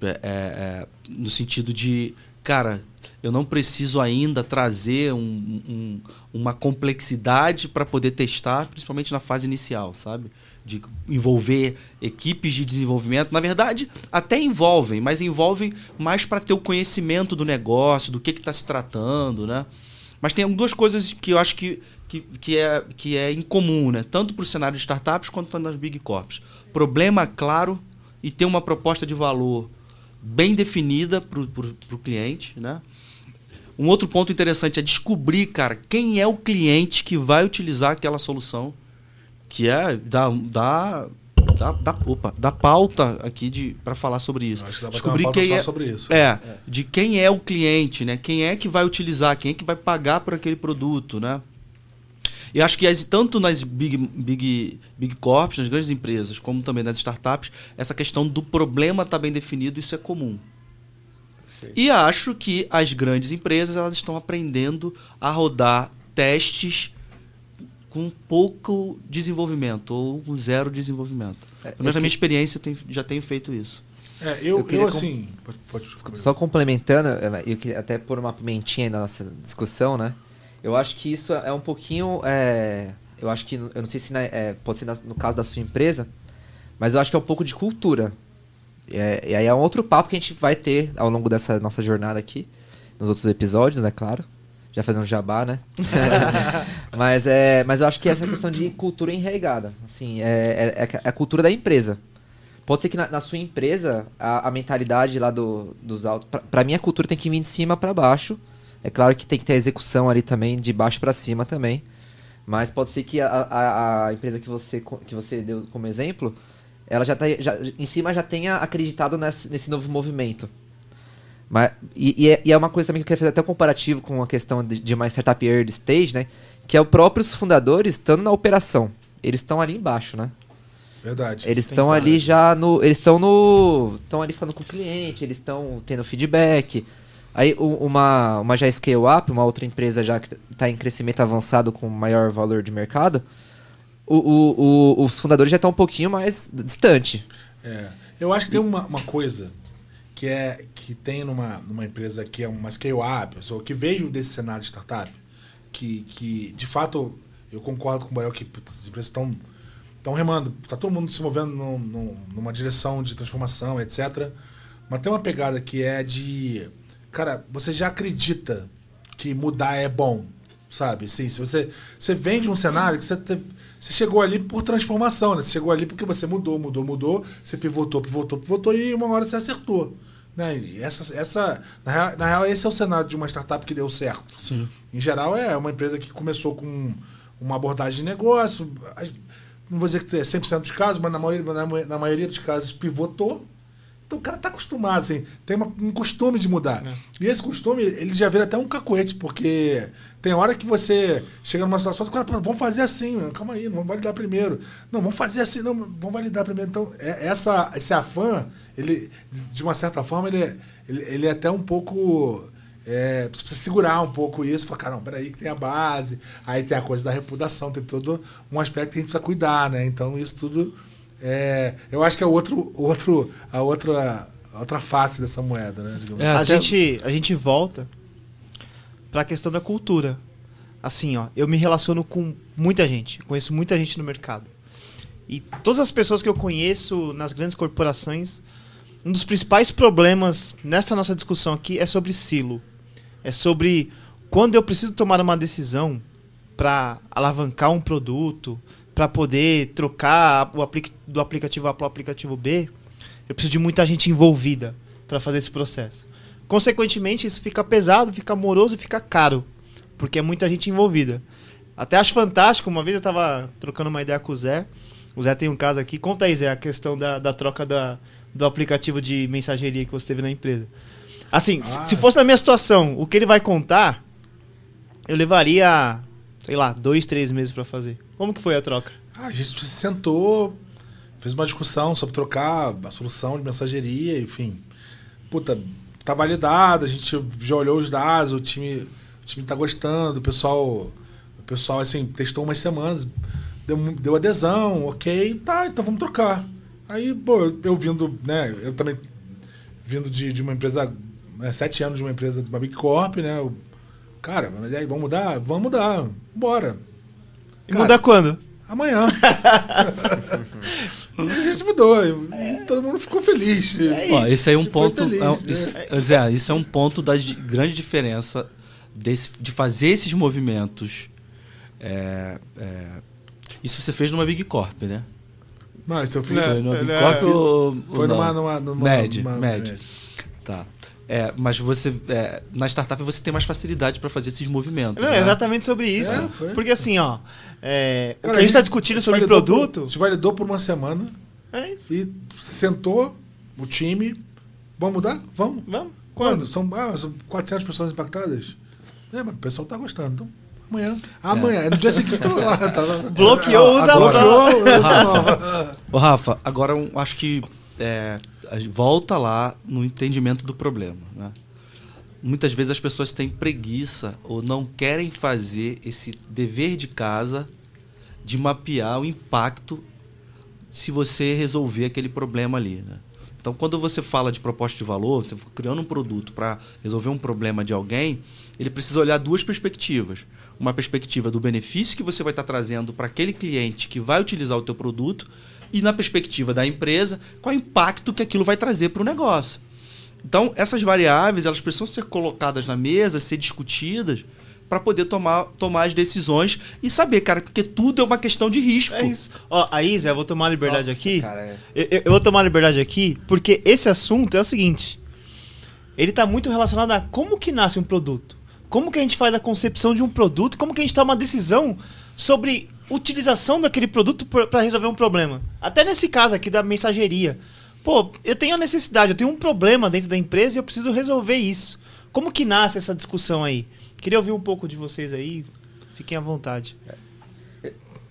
É, é, é, no sentido de, cara, eu não preciso ainda trazer um, um, uma complexidade para poder testar, principalmente na fase inicial, sabe? De envolver equipes de desenvolvimento. Na verdade, até envolvem, mas envolvem mais para ter o conhecimento do negócio, do que está se tratando, né? Mas tem duas coisas que eu acho que, que, que, é, que é incomum, né? Tanto para o cenário de startups quanto nas big corps. Problema claro e ter uma proposta de valor bem definida para o cliente, né? Um outro ponto interessante é descobrir, cara, quem é o cliente que vai utilizar aquela solução, que é da, da, da, da, opa, da pauta aqui de para falar sobre isso. Acho que dá pra descobrir quem é, sobre isso. é, de quem é o cliente, né? Quem é que vai utilizar, quem é que vai pagar por aquele produto, né? E acho que as- tanto nas big, big, big corps, nas grandes empresas, como também nas startups, essa questão do problema estar bem definido, isso é comum. E acho que as grandes empresas elas estão aprendendo a rodar testes com pouco desenvolvimento ou com zero desenvolvimento. É, Pelo menos é na minha que- experiência eu tenho- já tenho feito isso. É, eu, Eu eu, queria com- assim. Pode, pode, Desculpa, só complementando, eh, eu queria até pôr uma pimentinha aí na nossa discussão, né? Eu acho que isso é um pouquinho. é, eu acho que. Eu não sei se na- é, pode ser na- no caso da sua empresa, mas eu acho que é um pouco de cultura. É, e aí é um outro papo que a gente vai ter ao longo dessa nossa jornada aqui, nos outros episódios, né? Claro. Já fazendo jabá, né? mas, é, mas eu acho que essa questão de cultura enraigada. Assim, é, é, é a cultura da empresa. Pode ser que na, na sua empresa a, a mentalidade lá do, dos altos. Pra, pra mim, a cultura tem que vir de cima pra baixo. É claro que tem que ter a execução ali também, de baixo pra cima também. Mas pode ser que a, a, a empresa que você, que você deu como exemplo, ela já, tá, já em cima já tenha acreditado nesse, nesse novo movimento. Mas, e, e é, e é uma coisa também que eu queria fazer até um comparativo com a questão de, de uma startup early stage, né? Que é o próprios fundadores estando na operação. Eles estão ali embaixo, né? Verdade. Eles estão ali já no. Eles estão no. Estão ali falando com o cliente, eles estão tendo feedback. Aí uma, uma já scale up, uma outra empresa já que está em crescimento avançado com maior valor de mercado, o, o- o- os fundadores já estão um pouquinho mais distante. É, eu acho que tem uma, uma coisa que é que tem numa, numa empresa que é uma scale-up, ou que veio desse cenário de startup, que, que de fato eu concordo com o Borel que putz, as empresas estão estão remando, tá todo mundo se movendo num- num- numa direção de transformação, etc. Mas tem uma pegada que é de, cara, você já acredita que mudar é bom, sabe? Sim, se você você vem de um cenário que você teve- você chegou ali por transformação, né? Você chegou ali porque você mudou, mudou, mudou, você pivotou, pivotou, pivotou e uma hora você acertou. Né? E essa, essa, na, real, na real, esse é o cenário de uma startup que deu certo. Sim. Em geral, é uma empresa que começou com uma abordagem de negócio. Não vou dizer que é 100% dos casos, mas na maioria, na, na maioria dos casos pivotou. Então o cara tá acostumado, assim, tem uma- um costume de mudar. E esse costume, ele já vira até um cacoete, porque tem hora que você chega numa situação que o cara, "Pô, vamos fazer assim, mano, calma aí, não vamos validar primeiro. Não, vamos fazer assim, não, vamos validar primeiro. Então, é- essa, esse afã, ele, de uma certa forma, ele, é- ele, ele é até um pouco. É, precisa segurar um pouco isso, falar, cara, não, peraí, que tem a base, aí tem a coisa da reputação, tem todo um aspecto que a gente precisa cuidar, né? Então, isso tudo. É, eu acho que é outro, outro, a outra, a outra face dessa moeda, né? É, a, até- gente, a gente volta pra questão da cultura. Assim, ó, eu me relaciono com muita gente, conheço muita gente no mercado. E todas as pessoas que eu conheço nas grandes corporações, um dos principais problemas nessa nossa discussão aqui é sobre silo. É sobre quando eu preciso tomar uma decisão para alavancar um produto, para poder trocar o apli- do aplicativo A para o aplicativo B, eu preciso de muita gente envolvida para fazer esse processo. Consequentemente, isso fica pesado, fica moroso e fica caro, porque é muita gente envolvida. Até acho fantástico, uma vez eu estava trocando uma ideia com o Zé, o Zé tem um caso aqui, conta aí, Zé, a questão da, da troca da, do aplicativo de mensageria que você teve na empresa. Assim, se- Ah. se fosse na minha situação, o que ele vai contar, eu levaria, sei lá, dois, três meses para fazer. Como que foi a troca? Ah, a gente se sentou, fez uma discussão sobre trocar a solução de mensageria, enfim. Puta, tá validado, a gente já olhou os dados, o time, o time tá gostando, o pessoal, o pessoal assim, testou umas semanas, deu, deu adesão, ok, tá, então vamos trocar. Aí, pô, eu, eu vindo, né, eu também vindo de, de uma empresa, né, sete anos de uma empresa, de uma Big Corp, né, eu, cara, mas aí, vamos mudar? Vamos mudar, bora. E mudar quando? Amanhã. a gente mudou. E todo mundo ficou feliz. Ó, esse aí é um ponto. feliz, é um- né? isso, Zé, isso é um ponto da grande diferença desse- de fazer esses movimentos. É, é, isso você fez numa Big Corp, né? Não, isso eu fiz. Foi numa é, Big é, Corp ou, Foi numa, numa, numa. Med, numa- med. Tá. É, mas você é, na startup você tem mais facilidade para fazer esses movimentos. Não, né? é exatamente sobre isso. É. Porque assim, ó. é, o Cara, que a gente tá discutindo sobre por- produto. a gente validou por uma semana É isso. e sentou o time. Vamos mudar? Vamos. Vamos. Quando? São, ah, são 400 pessoas impactadas? É, mas o pessoal tá gostando. Então, amanhã. Amanhã. No dia seguinte, tô lá. Tá lá. Bloqueou, usa Bloqueou, nova. usa nova. Ô, Rafa, agora um- acho que é, volta lá no entendimento do problema. Né? Muitas vezes as pessoas têm preguiça ou não querem fazer esse dever de casa de mapear o impacto se você resolver aquele problema ali. Né? Então, quando você fala de proposta de valor, você criando um produto para resolver um problema de alguém, ele precisa olhar duas perspectivas. Uma perspectiva do benefício que você vai estar trazendo para aquele cliente que vai utilizar o teu produto e na perspectiva da empresa, qual é o impacto que aquilo vai trazer para o negócio. Então, essas variáveis, elas precisam ser colocadas na mesa, ser discutidas para poder tomar, tomar as decisões e saber, cara, porque tudo é uma questão de risco. É isso. Ó, aí, Zé, eu vou tomar a liberdade Nossa, aqui. cara, é. Eu, eu- vou tomar a liberdade aqui, porque esse assunto é o seguinte. Ele tá muito relacionado a como que nasce um produto. Como que a gente faz a concepção de um produto, como que a gente toma uma decisão sobre utilização daquele produto para resolver um problema. Até nesse caso aqui da mensageria. Pô, eu tenho a necessidade, eu tenho um problema dentro da empresa e eu preciso resolver isso. Como que nasce essa discussão aí? Queria ouvir um pouco de vocês aí. Fiquem à vontade.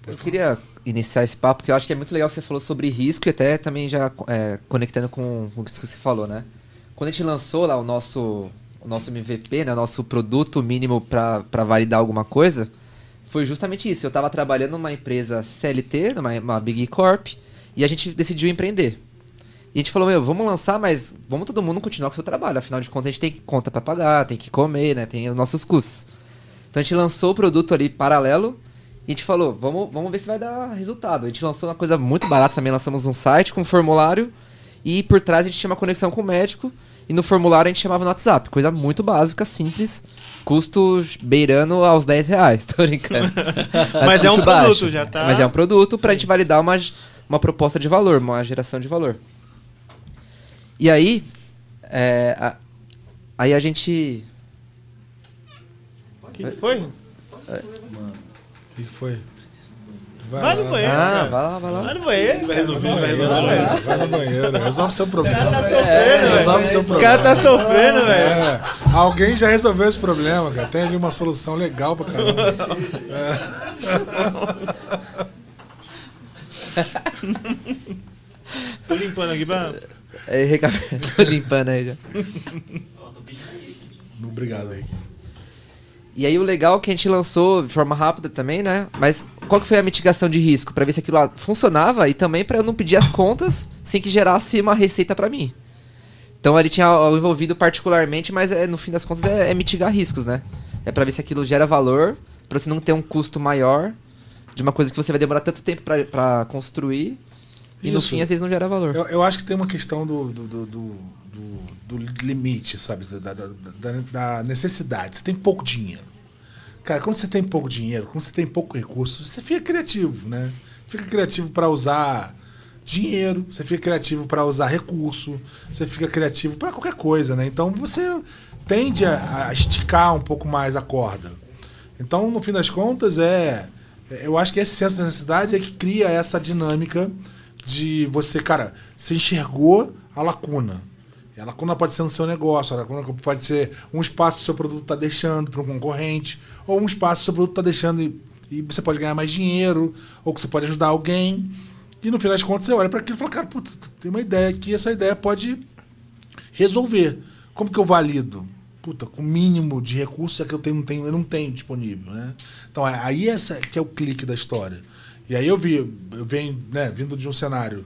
Eu queria iniciar esse papo, porque eu acho que é muito legal que você falou sobre risco e até também já é, conectando com o que você falou, né? Quando a gente lançou lá o nosso, o nosso MVP, né, o nosso produto mínimo para validar alguma coisa, foi justamente isso. Eu estava trabalhando numa empresa CLT, numa uma Big Corp, e a gente decidiu empreender. E a gente falou, meu, vamos lançar, mas vamos todo mundo continuar com o seu trabalho. Afinal de contas, a gente tem conta para pagar, tem que comer, né? Tem os nossos custos. Então a gente lançou o produto ali paralelo e a gente falou, vamos, vamos ver se vai dar resultado. A gente lançou uma coisa muito barata também, lançamos um site com um formulário e por trás a gente tinha uma conexão com o médico e no formulário a gente chamava no WhatsApp. Coisa muito básica, simples, custo beirando aos 10 reais, tô brincando. Mas é um custo produto, já tá- Mas é um produto pra gente validar uma, uma proposta de valor, uma geração de valor. E aí, é, a- aí a gente... O que foi? O que foi? Vai no lá. banheiro. Ah, cara. vai lá, vai lá. Vai no banheiro. Vai resolver, vai resolver. Vai no banheiro. Resolve seu O problema. cara tá sofrendo, velho. resolve seu O problema. cara tá sofrendo, velho. É, alguém já resolveu esse problema, cara. Tem ali uma solução legal pra caramba. Tô limpando aqui pra. Aí, Tô limpando aí já. Obrigado, Henrique. E aí o legal é que a gente lançou de forma rápida também, né? Mas qual que foi a mitigação de risco? Pra ver se aquilo lá funcionava e também pra eu não pedir as contas sem que gerasse uma receita pra mim. Então ele tinha o envolvido particularmente, mas é, no fim das contas é, é mitigar riscos, né? É pra ver se aquilo gera valor, pra você não ter um custo maior de uma coisa que você vai demorar tanto tempo pra, pra construir e no Isso. fim às vezes não gera valor. Eu, eu acho que tem uma questão do, do, do, do, do- limite, sabe? Da, da, da- da necessidade. Você tem pouco dinheiro. Cara, quando você tem pouco dinheiro, quando você tem pouco recurso, você fica criativo, né? Fica criativo para usar dinheiro, você fica criativo para usar recurso, você fica criativo para qualquer coisa, né? Então você tende a, a esticar um pouco mais a corda. Então, no fim das contas, é. Eu acho que esse senso de necessidade é que cria essa dinâmica de você, cara, você enxergou a lacuna. E a lacuna pode ser no seu negócio, a lacuna pode ser um espaço que o seu produto está deixando para um concorrente, ou um espaço que o seu produto está deixando e, e você pode ganhar mais dinheiro, ou que você pode ajudar alguém. E no final das contas você olha para aquilo e fala, cara, puta, tem uma ideia aqui, essa ideia pode resolver. Como que eu valido? Puta, com o mínimo de recursos é que eu, tenho, não tenho, eu não tenho disponível, né? Então aí essa que é o clique da história. E aí eu vi, eu venho, né, vindo de um cenário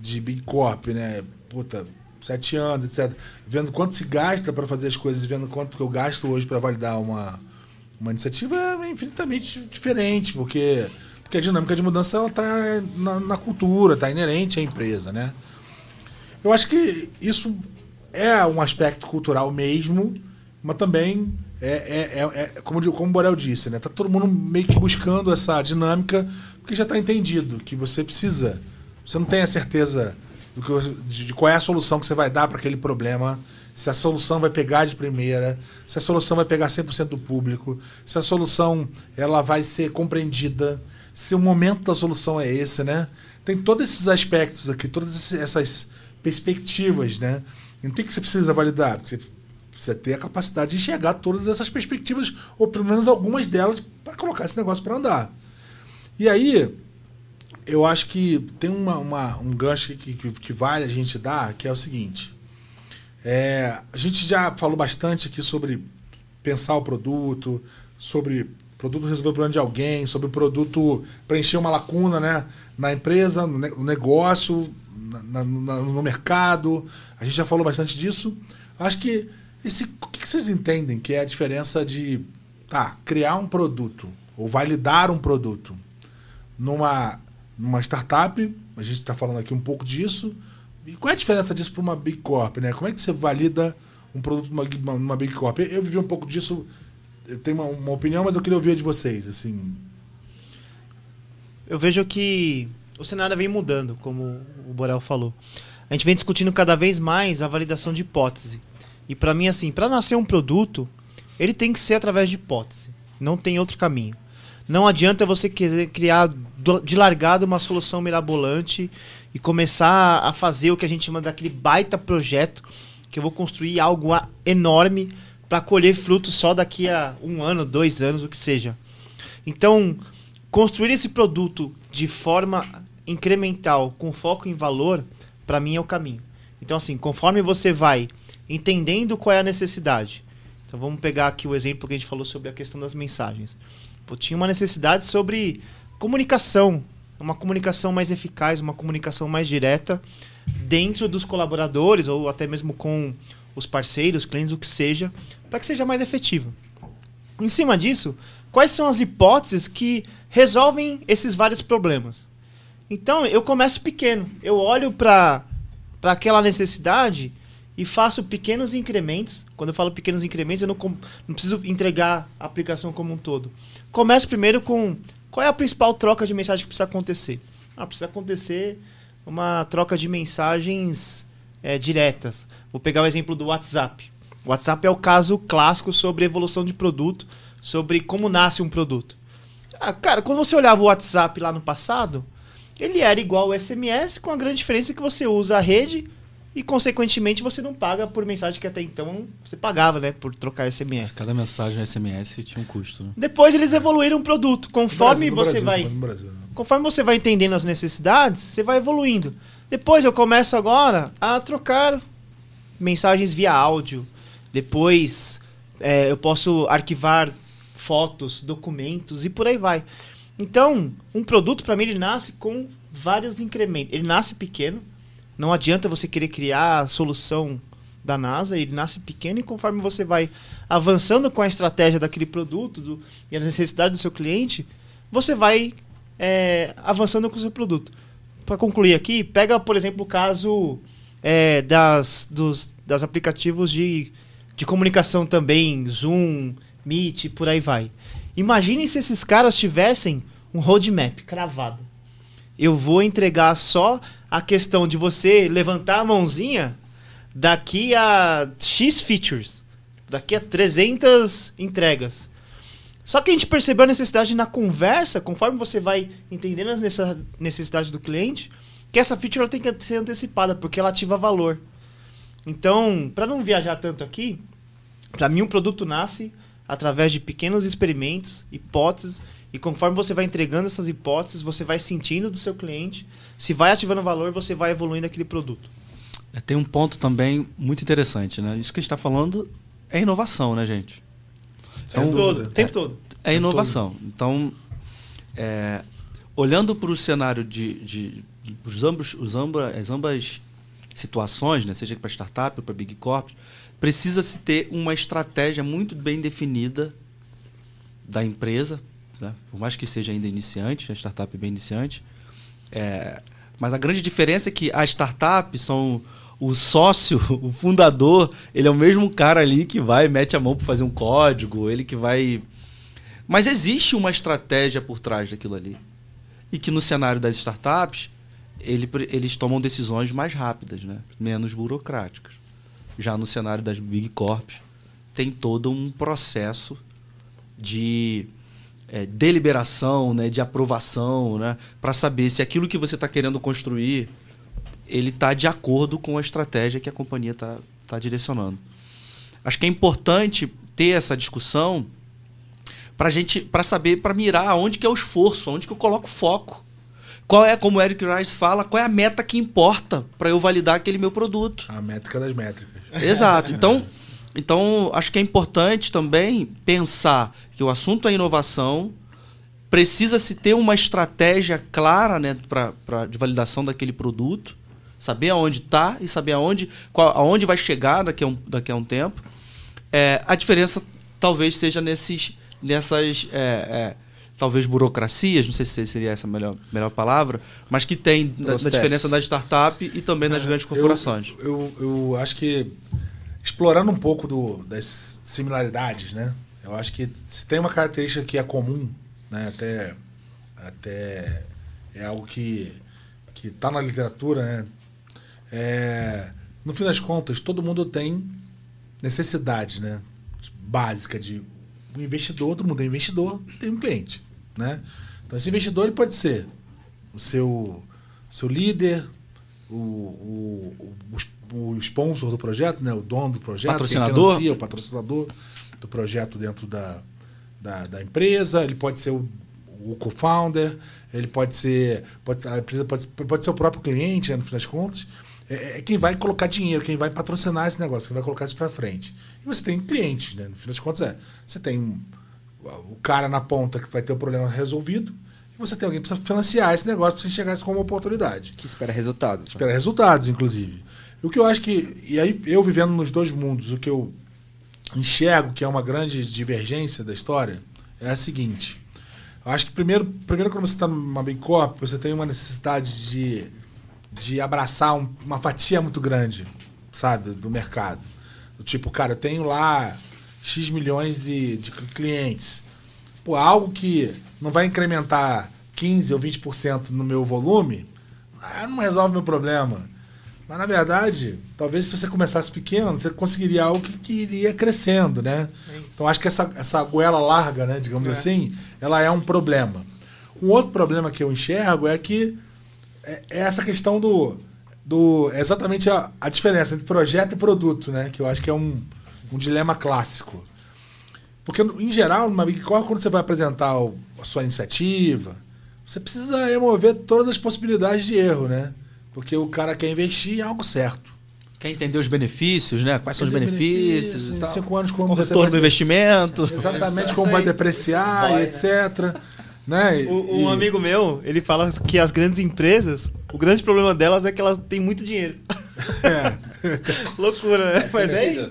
de Big Corp, né? Puta, sete anos, etc. Vendo quanto se gasta para fazer as coisas, vendo quanto que eu gasto hoje para validar uma, uma iniciativa é infinitamente diferente, porque, porque a dinâmica de mudança ela está na, na cultura, está inerente à empresa, né? Eu acho que isso é um aspecto cultural mesmo, mas também é, é, é, é como, como o Borel disse, né? Tá todo mundo meio que buscando essa dinâmica, porque já está entendido que você precisa. Você não tem a certeza do que, de, de qual é a solução que você vai dar para aquele problema, se a solução vai pegar de primeira, se a solução vai pegar 100% do público, se a solução ela vai ser compreendida, se o momento da solução é esse, né? Tem todos esses aspectos aqui, todas essas perspectivas, né? Não tem que você precisa validar, você precisa ter a capacidade de enxergar todas essas perspectivas, ou pelo menos algumas delas, para colocar esse negócio para andar. E aí, eu acho que tem uma, uma um gancho que, que, que, vale a gente dar, que é o seguinte. É, a gente já falou bastante aqui sobre pensar o produto, sobre produto resolver o problema de alguém, sobre o produto preencher uma lacuna né, na empresa, no negócio, na, na, no mercado. A gente já falou bastante disso. Acho que esse, o que vocês entendem que é a diferença de tá, criar um produto ou validar um produto numa, numa startup? A gente está falando aqui um pouco disso. E qual é a diferença disso para uma Big Corp? Né? Como é que você valida um produto numa, numa Big Corp? Eu vivi um pouco disso, eu tenho uma, uma opinião, mas eu queria ouvir a de vocês. assim. Eu vejo que o cenário vem mudando, como o Borel falou. A gente vem discutindo cada vez mais a validação de hipótese. E para mim, assim, para nascer um produto, ele tem que ser através de hipótese. Não tem outro caminho. Não adianta você querer criar de largada uma solução mirabolante e começar a fazer o que a gente chama daquele baita projeto que eu vou construir algo enorme para colher frutos só daqui a um ano, dois anos, o que seja. Então, construir esse produto de forma incremental, com foco em valor, para mim é o caminho. Então, assim, conforme você vai entendendo qual é a necessidade. Então, vamos pegar aqui o exemplo que a gente falou sobre a questão das mensagens. Pô, tinha uma necessidade sobre comunicação, uma comunicação mais eficaz, uma comunicação mais direta dentro dos colaboradores ou até mesmo com os parceiros, clientes, o que seja, para que seja mais efetivo. Em cima disso, quais são as hipóteses que resolvem esses vários problemas? Então, eu começo pequeno. Eu olho para aquela necessidade e faço pequenos incrementos. Quando eu falo pequenos incrementos, eu não, não preciso entregar a aplicação como um todo. Começo primeiro com qual é a principal troca de mensagem que precisa acontecer. Ah, precisa acontecer uma troca de mensagens é, diretas. Vou pegar o exemplo do WhatsApp. O WhatsApp é o caso clássico sobre evolução de produto, sobre como nasce um produto. Ah, cara, quando você olhava o WhatsApp lá no passado, ele era igual ao SMS, com a grande diferença que você usa a rede e, consequentemente, você não paga por mensagem que até então você pagava, né? Por trocar SMS. Cada mensagem SMS tinha um custo, né? Depois eles evoluíram o produto. Conforme Brasil, você Brasil, vai. Brasil, né? conforme você vai entendendo as necessidades, você vai evoluindo. Depois eu começo agora a trocar mensagens via áudio. Depois é, eu posso arquivar fotos, documentos e por aí vai. Então, um produto para mim ele nasce com vários incrementos. Ele nasce pequeno. Não adianta você querer criar a solução da NASA, ele nasce pequeno e conforme você vai avançando com a estratégia daquele produto do, e as necessidades do seu cliente, você vai é, avançando com o seu produto. Para concluir aqui, pega, por exemplo, o caso é, das, dos das aplicativos de, de comunicação também, Zoom, Meet, por aí vai. Imagine se esses caras tivessem um roadmap cravado. Eu vou entregar só a questão de você levantar a mãozinha daqui a X features, daqui a 300 entregas. Só que a gente percebeu a necessidade na conversa, conforme você vai entendendo as necessidades do cliente, que essa feature tem que ser antecipada, porque ela ativa valor. Então, para não viajar tanto aqui, para mim um produto nasce através de pequenos experimentos, hipóteses E conforme você vai entregando essas hipóteses, você vai sentindo do seu cliente, se vai ativando valor, você vai evoluindo aquele produto. É, tem um ponto também muito interessante, né? Isso que a gente está falando é inovação, né, gente? Então, dúvida. todo, o tempo todo. É inovação. Então, é, olhando para o cenário de, de, de os ambos, os amba, as ambas situações, né, seja para startup ou para big corp, precisa-se ter uma estratégia muito bem definida da empresa, né? por mais que seja ainda iniciante, a startup é bem iniciante. É, mas a grande diferença é que a startup são o sócio, o fundador, ele é o mesmo cara ali que vai mete a mão para fazer um código, ele que vai mas existe uma estratégia por trás daquilo ali. E que no cenário das startups, ele- eles tomam decisões mais rápidas, né? menos burocráticas. Já no cenário das big corps, tem todo um processo de eh, deliberação, né? de aprovação, né? para saber se aquilo que você está querendo construir ele está de acordo com a estratégia que a companhia está tá direcionando. Acho que é importante ter essa discussão para gente para saber para mirar aonde que é o esforço onde que eu coloco foco qual é como o Eric Rice fala qual é a meta que importa para eu validar aquele meu produto A métrica das métricas. Exato. Então então acho que é importante também pensar que o assunto é inovação precisa se ter uma estratégia clara né para de validação daquele produto saber aonde está e saber aonde qual, aonde vai chegar daqui a um, daqui a um tempo. É, a diferença talvez seja nesses nessas é, é, talvez burocracias, não sei se seria essa a melhor, melhor palavra, mas que tem da Processo. diferença da startup e também das grandes corporações. Eu, eu, eu acho que explorando um pouco do, das similaridades, né? Eu acho que se tem uma característica que é comum, né? Até, até é algo que que está na literatura, né? É, no fim das contas, todo mundo tem necessidade, né? Básica de um investidor, todo mundo tem investidor, tem um cliente, né? Então esse investidor ele pode ser o seu seu líder, o, o, o, o sponsor do projeto, né? o dono do projeto, Patrocinador. financia, o patrocinador do projeto dentro da, da, da empresa, ele pode ser o, o co-founder, ele pode ser pode, a empresa pode, pode ser o próprio cliente, né, no fim das contas. É, é quem vai colocar dinheiro, quem vai patrocinar esse negócio, quem vai colocar isso para frente. E você tem clientes, né? no fim das contas é, você tem o cara na ponta que vai ter o problema resolvido, e você tem alguém que precisa financiar esse negócio para você enxergar isso como uma oportunidade Que espera resultados. né? espera resultados, inclusive. O que eu acho que. E aí, eu vivendo nos dois mundos, o que eu enxergo que é uma grande divergência da história é a seguinte. Eu acho que primeiro, primeiro quando você está numa Big Corp, você tem uma necessidade de, de abraçar um- uma fatia muito grande, sabe, do mercado. Do tipo, cara, eu tenho lá X milhões de, de clientes. Pô, algo que não vai incrementar 15 ou 20% no meu volume, ah, não resolve meu problema. Mas na verdade, talvez se você começasse pequeno, você conseguiria algo que, que iria crescendo, né? Então acho que essa, essa goela larga, né, digamos É. assim, ela é um problema. Um outro problema que eu enxergo é que é, é essa questão do. do é exatamente a, a diferença entre projeto e produto, né? Que eu acho que é um, um dilema clássico. Porque, em geral, numa Big Corp, quando você vai apresentar o- a sua iniciativa, você precisa remover todas as possibilidades de erro, né? Porque o cara quer investir em algo certo. Quer entender os benefícios, né? Quais são os Entender benefícios em e tal. cinco anos como O você retorno vai- do investimento. Exatamente como vai depreciar e etc. Né? E- O- um e- amigo meu, ele fala que as grandes empresas, o grande problema delas é que elas têm muito dinheiro. É. Loucura, né? Mas é isso.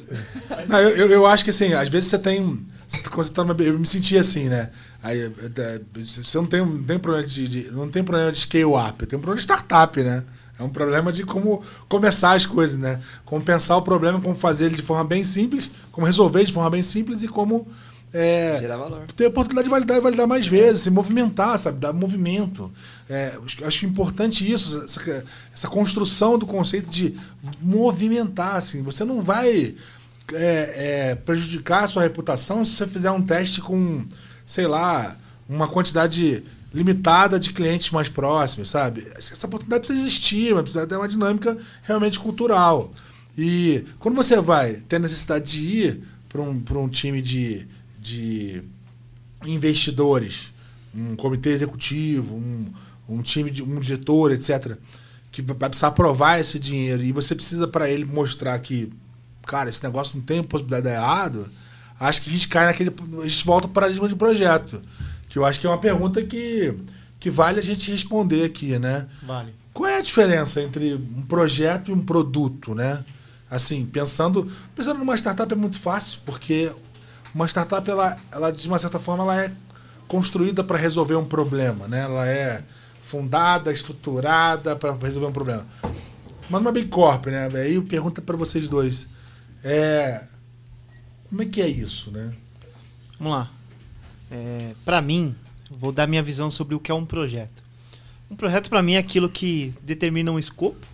Não, eu, eu, acho que assim, às vezes você tem. você- Quando você tá numa, eu me senti assim, né? Aí, é, é, você não tem, não tem problema de, de- Não tem problema de scale up, tem um problema de startup, né? É um problema de como começar as coisas, né? Como pensar o problema, como fazer ele de forma bem simples, como resolver de forma bem simples e como. É, Gerar valor. ter a oportunidade de validar e validar mais vezes, se movimentar, sabe? Dar movimento. É, acho- acho importante isso, essa, essa construção do conceito de movimentar. Assim. Você não vai é, é, prejudicar a sua reputação se você fizer um teste com, sei lá, uma quantidade limitada de clientes mais próximos, sabe? Essa oportunidade precisa existir, mas precisa ter uma dinâmica realmente cultural. E quando você vai ter necessidade de ir para um, pra um time de, de investidores um comitê executivo, um, um time de um diretor, etc., que vai precisar aprovar esse dinheiro e você precisa para ele mostrar que, cara, esse negócio não tem possibilidade de dar errado, acho que a gente cai naquele. A gente volta ao paradigma de projeto. Que eu acho que é uma pergunta que, que vale a gente responder aqui, né? Vale. Qual é a diferença entre um projeto e um produto, né? Assim, pensando, pensando numa startup é muito fácil, porque uma startup ela, ela de uma certa forma ela é construída para resolver um problema, né? Ela é fundada, estruturada para resolver um problema. Mas numa Big Corp, né? Aí pergunta para vocês dois, é como é que é isso, né? Vamos lá. É, para mim, vou dar minha visão sobre o que é um projeto. Um projeto para mim é aquilo que determina um escopo.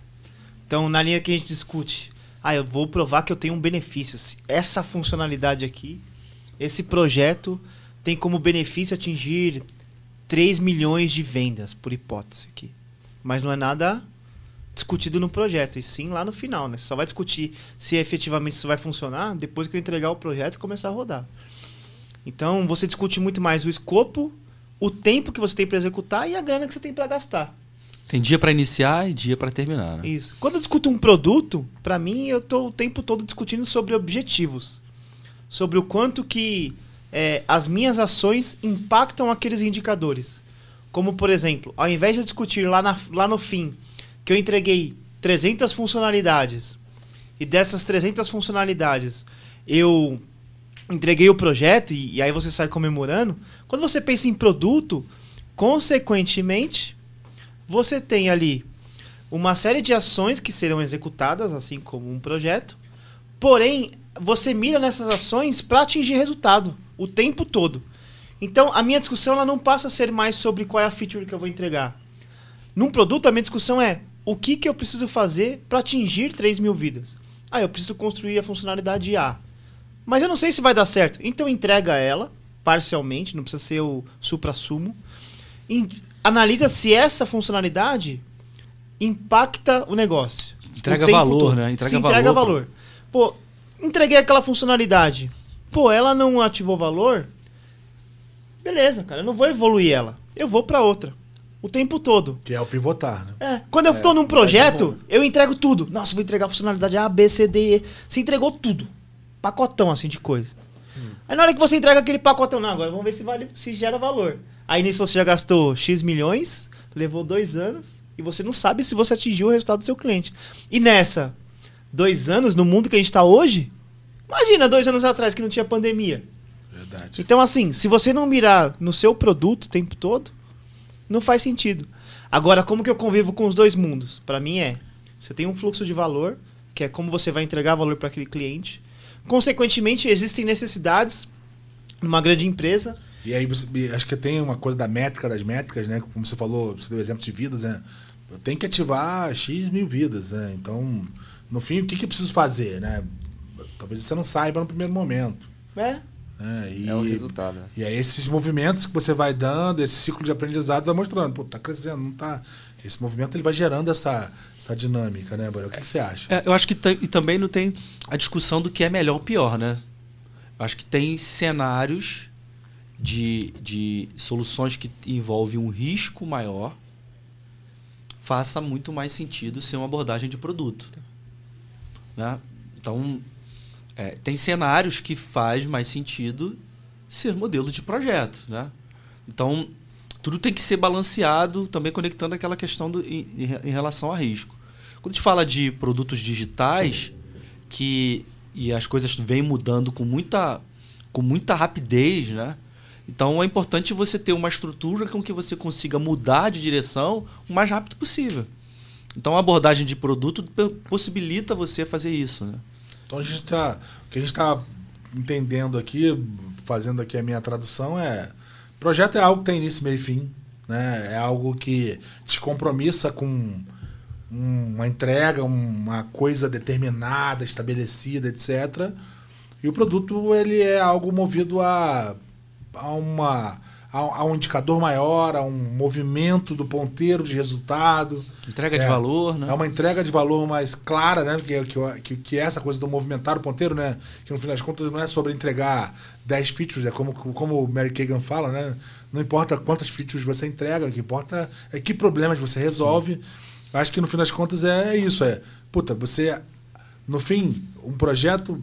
Então, na linha que a gente discute, ah, eu vou provar que eu tenho um benefício. Essa funcionalidade aqui, esse projeto tem como benefício atingir 3 milhões de vendas, por hipótese aqui. Mas não é nada discutido no projeto, e sim lá no final, né? Você só vai discutir se efetivamente isso vai funcionar depois que eu entregar o projeto e começar a rodar. Então, você discute muito mais o escopo, o tempo que você tem para executar e a grana que você tem para gastar. Tem dia para iniciar e dia para terminar, né? Isso. Quando eu discuto um produto, para mim eu tô o tempo todo discutindo sobre objetivos, sobre o quanto que é, as minhas ações impactam aqueles indicadores. Como, por exemplo, ao invés de eu discutir lá, na, lá no fim que eu entreguei 300 funcionalidades e dessas 300 funcionalidades eu entreguei o projeto e, e aí você sai comemorando. Quando você pensa em produto, consequentemente, você tem ali uma série de ações que serão executadas, assim como um projeto, porém, você mira nessas ações para atingir resultado o tempo todo. Então, a minha discussão ela não passa a ser mais sobre qual é a feature que eu vou entregar. Num produto, a minha discussão é o que, que eu preciso fazer para atingir 3 mil vidas. Ah, eu preciso construir a funcionalidade A. Mas eu não sei se vai dar certo. Então entrega ela, parcialmente, não precisa ser o supra-sumo. Analisa se essa funcionalidade impacta o negócio. Entrega o valor, todo. né? Entrega se valor. Entrega valor. Pô, entreguei aquela funcionalidade. Pô, ela não ativou valor. Beleza, cara, eu não vou evoluir ela. Eu vou para outra. O tempo todo. Que é o pivotar, né? É. Quando eu estou é, num projeto, é eu entrego tudo. Nossa, vou entregar a funcionalidade A, B, C, D, E. Você entregou tudo pacotão assim de coisa. Hum. Aí na hora que você entrega aquele pacotão, não, agora vamos ver se vale, se gera valor. Aí nisso você já gastou X milhões, levou dois anos e você não sabe se você atingiu o resultado do seu cliente. E nessa, dois anos, no mundo que a gente está hoje, imagina dois anos atrás que não tinha pandemia. Verdade. Então, assim, se você não mirar no seu produto o tempo todo, não faz sentido. Agora, como que eu convivo com os dois mundos? Para mim é, você tem um fluxo de valor, que é como você vai entregar valor para aquele cliente, Consequentemente, existem necessidades numa grande empresa. E aí, você, acho que tem uma coisa da métrica das métricas, né? Como você falou, você deu exemplo de vidas, né? Tem que ativar X mil vidas, né? Então, no fim, o que, que eu preciso fazer, né? Talvez você não saiba no primeiro momento. É. É, e, é o resultado. Né? E aí esses movimentos que você vai dando, esse ciclo de aprendizado vai mostrando, pô, tá crescendo, não tá. Esse movimento ele vai gerando essa, essa dinâmica, né, Borel? O que, que, você acha? É, eu acho que e também não tem a discussão do que é melhor ou pior, né? Eu acho que tem cenários de, de soluções que envolvem um risco maior faça muito mais sentido ser uma abordagem de produto. Né? Então, é, tem cenários que faz mais sentido ser modelo de projeto. Né? Então, tudo tem que ser balanceado, também conectando aquela questão do, em, em relação a risco. Quando a gente fala de produtos digitais, que e as coisas vêm mudando com muita, com muita rapidez, né? Então é importante você ter uma estrutura com que você consiga mudar de direção o mais rápido possível. Então a abordagem de produto possibilita você fazer isso. Né? Então a gente está. O que a gente está entendendo aqui, fazendo aqui a minha tradução, é Projeto é algo que tem início, meio e fim. Né? É algo que te compromissa com uma entrega, uma coisa determinada, estabelecida, etc. E o produto ele é algo movido a, a uma a, a, um indicador maior, a um movimento do ponteiro de resultado. Entrega é, de valor, né? É uma entrega de valor mais clara, né? Que, que, que é essa coisa do movimentar o ponteiro, né? Que no final das contas não é sobre entregar 10 features, é como, como o Mary Kagan fala, né? não importa quantas features você entrega, o que importa é que problemas você resolve. Acho que no fim das contas é isso, é, puta, você no fim, um projeto,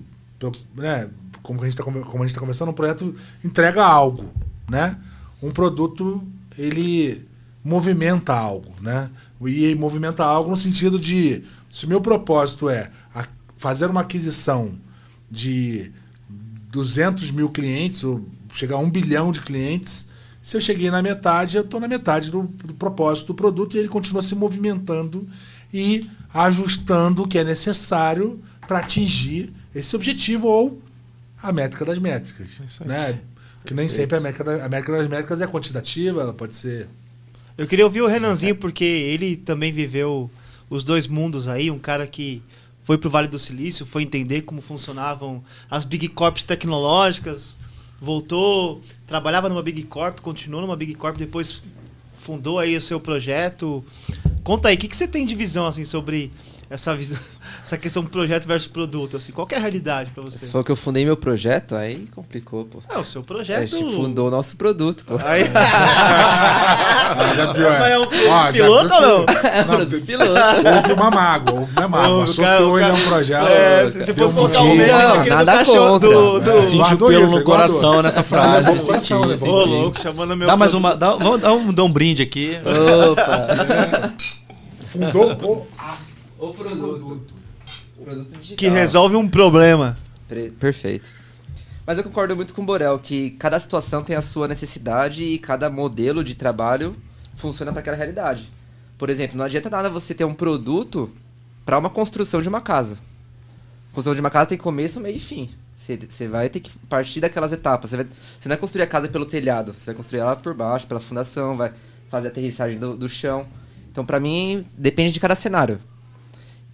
né, como a gente está conversando, um projeto entrega algo, né? Um produto ele movimenta algo, né? E movimenta algo no sentido de se o meu propósito é fazer uma aquisição de 200 mil clientes, ou chegar a um bilhão de clientes, se eu cheguei na metade, eu estou na metade do, do, propósito do produto e ele continua se movimentando e ajustando o que é necessário para atingir esse objetivo ou a métrica das métricas. É né? Que nem sempre a métrica, da, a métrica das métricas é quantitativa, ela pode ser. Eu queria ouvir o Renanzinho, porque ele também viveu os dois mundos aí, um cara que foi para o Vale do Silício, foi entender como funcionavam as big corps tecnológicas, voltou, trabalhava numa big corp, continuou numa big corp, depois fundou aí o seu projeto. Conta aí, o que, que você tem de visão assim sobre essa visão, essa questão do projeto versus produto, assim, qual é a realidade para você? Se for que eu fundei meu projeto, aí complicou, pô. É, o seu projeto. A gente fundou o nosso produto, pô. Aí... ah, já pior. Mas é um ah, piloto ou não? É um produto piloto. Houve uma mágoa, houve uma mágoa. Associou ele a um projeto. É, se, se fosse colocar um meme, não, nada do contra. Do, do... É, senti pelo no coração nessa frase. No coração, né? Ô, louco, chamando meu Dá mais uma, dá, vamos dar um, dar um brinde aqui. Opa. Fundou o o produto. O produto digital. Que resolve um problema. Perfeito. Mas eu concordo muito com o Borel que cada situação tem a sua necessidade e cada modelo de trabalho funciona para aquela realidade. Por exemplo, não adianta nada você ter um produto para uma construção de uma casa. A construção de uma casa tem começo, meio e fim. Você, você vai ter que partir daquelas etapas. Você, vai, você não vai construir a casa pelo telhado, você vai construir ela por baixo, pela fundação, vai fazer a aterrissagem do, do chão. Então, para mim, depende de cada cenário.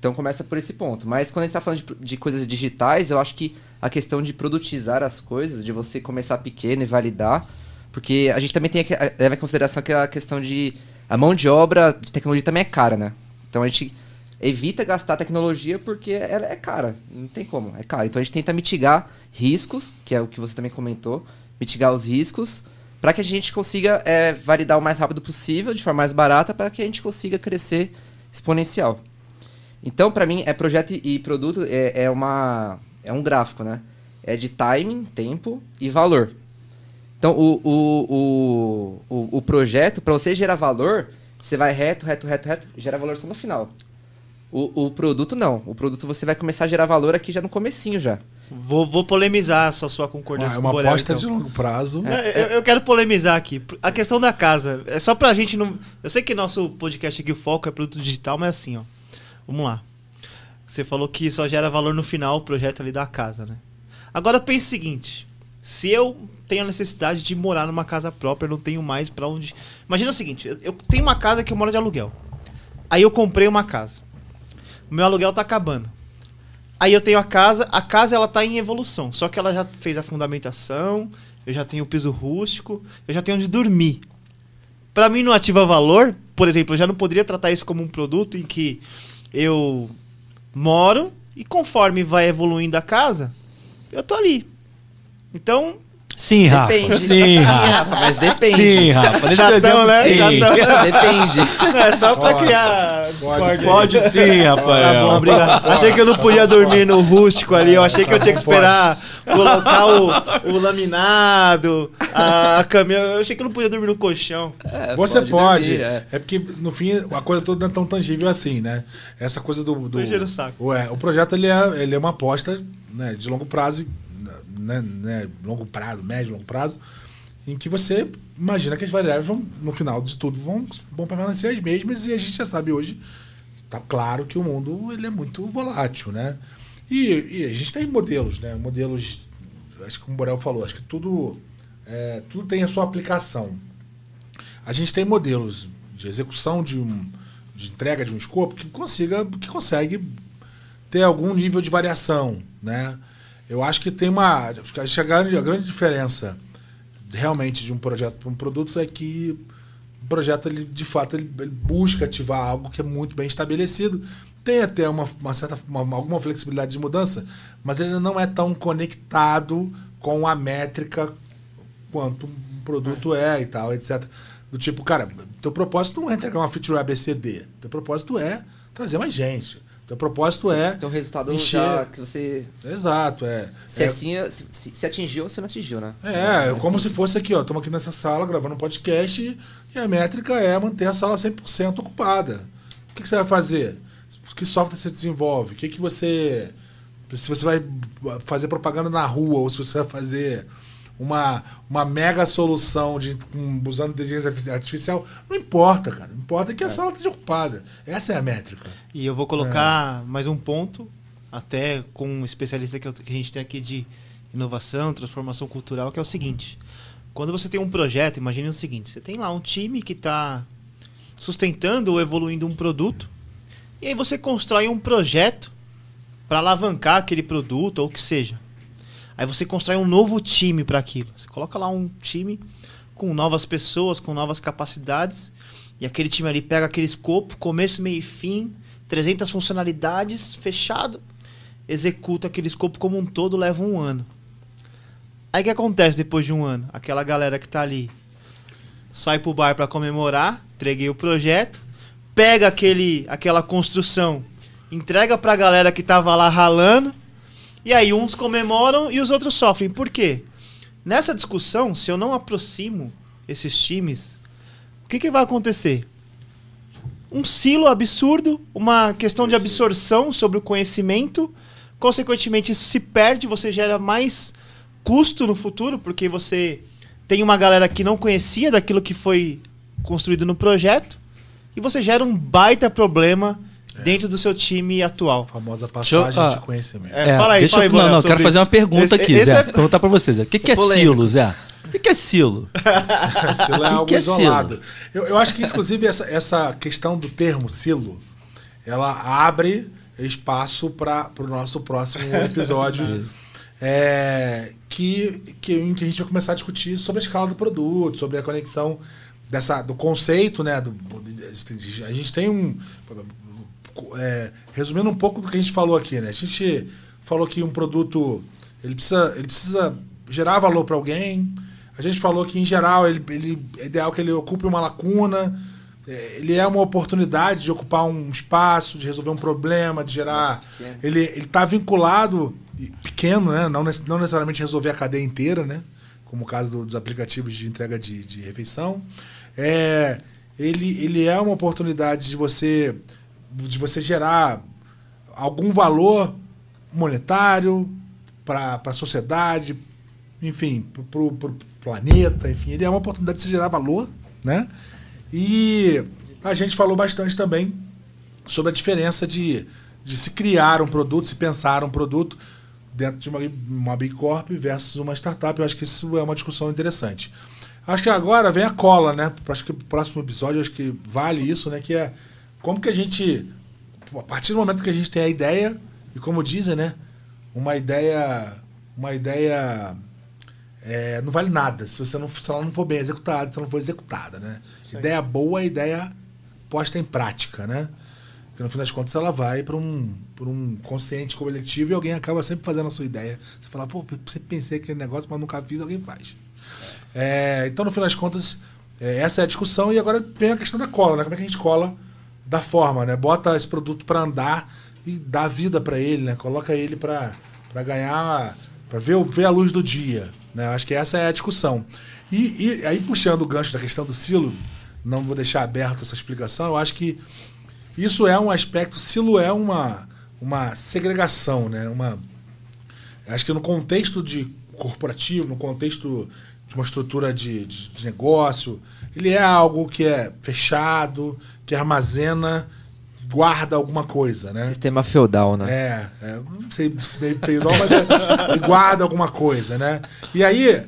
Então começa por esse ponto. Mas quando a gente está falando de, de, coisas digitais, eu acho que a questão de produtizar as coisas, de você começar pequeno e validar, porque a gente também tem que levar em consideração aquela questão de a mão de obra de tecnologia também é cara, né? Então a gente evita gastar tecnologia porque ela é cara, não tem como, é cara. Então a gente tenta mitigar riscos, que é o que você também comentou, mitigar os riscos para que a gente consiga é, validar o mais rápido possível, de forma mais barata, para que a gente consiga crescer exponencial. Então, para mim, é projeto e produto é, é, uma, é um gráfico, né? É de timing, tempo e valor. Então, o, o, o, o, o projeto, para você gerar valor, você vai reto, reto, reto, reto, gera valor só no final. O, o produto não. O produto você vai começar a gerar valor aqui já no comecinho já. Vou, vou polemizar a sua concordância ah, é uma aposta então. de longo prazo. É, eu, eu, quero polemizar aqui. A questão da casa. É só pra gente não. Eu sei que nosso podcast aqui, o foco é produto digital, mas assim, ó. Vamos lá. Você falou que só gera valor no final o projeto ali da casa, né? Agora pense o seguinte: se eu tenho a necessidade de morar numa casa própria, não tenho mais para onde. Imagina o seguinte: eu tenho uma casa que eu moro de aluguel. Aí eu comprei uma casa. O meu aluguel tá acabando. Aí eu tenho a casa, a casa ela tá em evolução, só que ela já fez a fundamentação, eu já tenho o piso rústico, eu já tenho onde dormir. Para mim não ativa valor, por exemplo, eu já não poderia tratar isso como um produto em que eu moro e conforme vai evoluindo a casa, eu tô ali. Então. Sim, Rafa. Depende. Sim, Rafa. Mas depende. Sim, Rafa. Deixa eu exemplo, né? sim. Depende. Não, é só pra pode, criar Pode, pode sim, Rafael. Tá bom, obrigado. Achei que eu não podia dormir no rústico ali. Eu achei que eu tinha que esperar colocar o, o laminado, a caminha. Eu achei que eu não podia dormir no colchão. É, Você pode. pode. Dormir, é. é. porque, no fim, a coisa toda não é tão tangível assim, né? Essa coisa do. do o saco. O, é, o projeto ele é, ele é uma aposta né, de longo prazo, né, né, longo prazo, médio, longo prazo, em que você imagina que as variáveis vão, no final de tudo, vão, vão permanecer as mesmas e a gente já sabe hoje, tá claro que o mundo ele é muito volátil, né? E, e, a gente tem modelos, né? Modelos, acho que como o Borel falou, acho que tudo, é, tudo tem a sua aplicação. A gente tem modelos de execução de, um, de entrega de um escopo que consiga, que consegue ter algum nível de variação, né? Eu acho que tem uma, a grande, a grande diferença realmente de um projeto para um produto é que o projeto ele de fato ele, ele busca ativar algo que é muito bem estabelecido tem até uma, uma certa uma, alguma flexibilidade de mudança, mas ele não é tão conectado com a métrica quanto um produto é e tal, etc. Do tipo, cara, teu propósito não é entregar uma feature ABCD. Teu propósito é trazer mais gente. Teu propósito é. Então o resultado encher- já que você. Exato, é. Se, é, assim, se, se- se atingiu ou se não atingiu, né? é, É como se simples. fosse aqui, ó. Estamos aqui nessa sala gravando um podcast e, e a métrica é manter a sala 100% ocupada. O que, que você vai fazer? Que software você desenvolve? O que, que você. Se você vai fazer propaganda na rua ou se você vai fazer uma, uma mega solução de, com- usando inteligência artificial, não importa, cara. Não importa que a sala esteja ocupada. Essa é a métrica. E eu vou colocar mais um ponto, até com um especialista que, eu- que a gente tem aqui de inovação, transformação cultural, que é o seguinte. Quando você tem um projeto, imagine o seguinte, você tem lá um time que está sustentando ou evoluindo um produto, e aí você constrói um projeto para alavancar aquele produto ou o que seja. Aí você constrói um novo time para aquilo. Você coloca lá um time com novas pessoas, com novas capacidades, e aquele time ali pega aquele escopo, começo, meio e fim, 300 funcionalidades, fechado, executa aquele escopo como um todo, leva um ano. Aí o que acontece depois de um ano? Aquela galera que tá ali sai pro bar para comemorar, entreguei o projeto, pega aquele, aquela construção, entrega pra galera que tava lá ralando, e aí uns comemoram e os outros sofrem. Por quê? Nessa discussão, se eu não aproximo esses times, o que, que vai acontecer? Um silo absurdo, uma questão de absorção sobre o conhecimento, consequentemente isso se perde, você gera mais custo no futuro, porque você tem uma galera que não conhecia daquilo que foi construído no projeto, e você gera um baita problema dentro do seu time atual. A famosa Deixa eu- passagem ah, de conhecimento. É, fala aí, deixa fala aí, eu, não, Borel, não, eu quero fazer uma pergunta esse- aqui, esse Zé. é- Perguntar pra você, Zé. O que, que é polêmico. silo, Zé? O que, que é silo? Silo é algo que é isolado. Eu, eu acho que, inclusive, essa, essa questão do termo silo, ela abre espaço para o nosso próximo episódio. é, que, que, em que a gente vai começar a discutir sobre a escala do produto, sobre a conexão dessa, do conceito, né? Do, a gente tem um. É, resumindo um pouco do que a gente falou aqui, né? A gente falou que um produto ele precisa, ele precisa gerar valor para alguém. A gente falou que, em geral, ele, ele, é ideal que ele ocupe uma lacuna. é, Ele é uma oportunidade de ocupar um espaço, de resolver um problema, de gerar. pequeno. Ele está vinculado, pequeno, né? Não, não necessariamente resolver a cadeia inteira, né? Como o caso do- dos aplicativos de entrega de, de refeição. É, ele, ele é uma oportunidade de você, de você gerar algum valor monetário para a sociedade, enfim, para o planeta, enfim, ele é uma oportunidade de se gerar valor, né? E a gente falou bastante também sobre a diferença de, de se criar um produto, se pensar um produto dentro de uma, uma Big Corp versus uma startup. Eu acho que isso é uma discussão interessante. Acho que agora vem a cola, né? Acho que o próximo episódio acho que vale isso, né? Que é como que a gente, a partir do momento que a gente tem a ideia, e como dizem, né? Uma ideia, uma ideia é, não vale nada se você não, se ela não for bem executada, se ela não for executada, né? Ideia boa é ideia posta em prática, né? Porque no fim das contas ela vai para um, pra um consciente coletivo e alguém acaba sempre fazendo a sua ideia. Você fala, pô, sempre pensei aquele negócio, mas nunca fiz, alguém faz. É, então, no fim das contas, é, essa é a discussão e agora vem a questão da cola, né? Como é que a gente cola da forma, né? Bota esse produto para andar e dá vida para ele, né? Coloca ele para ganhar, para ver, ver a luz do dia, né? Acho que essa é a discussão. E, e aí, puxando o gancho da questão do silo, não vou deixar aberto essa explicação, eu acho que isso é um aspecto, silo é uma, uma segregação, né? Uma, acho que no contexto de corporativo, no contexto de uma estrutura de, de, de negócio, ele é algo que é fechado, que armazena, guarda alguma coisa, né? Sistema feudal, né? É, é, não sei se meio feudal, mas é, guarda alguma coisa, né? E aí,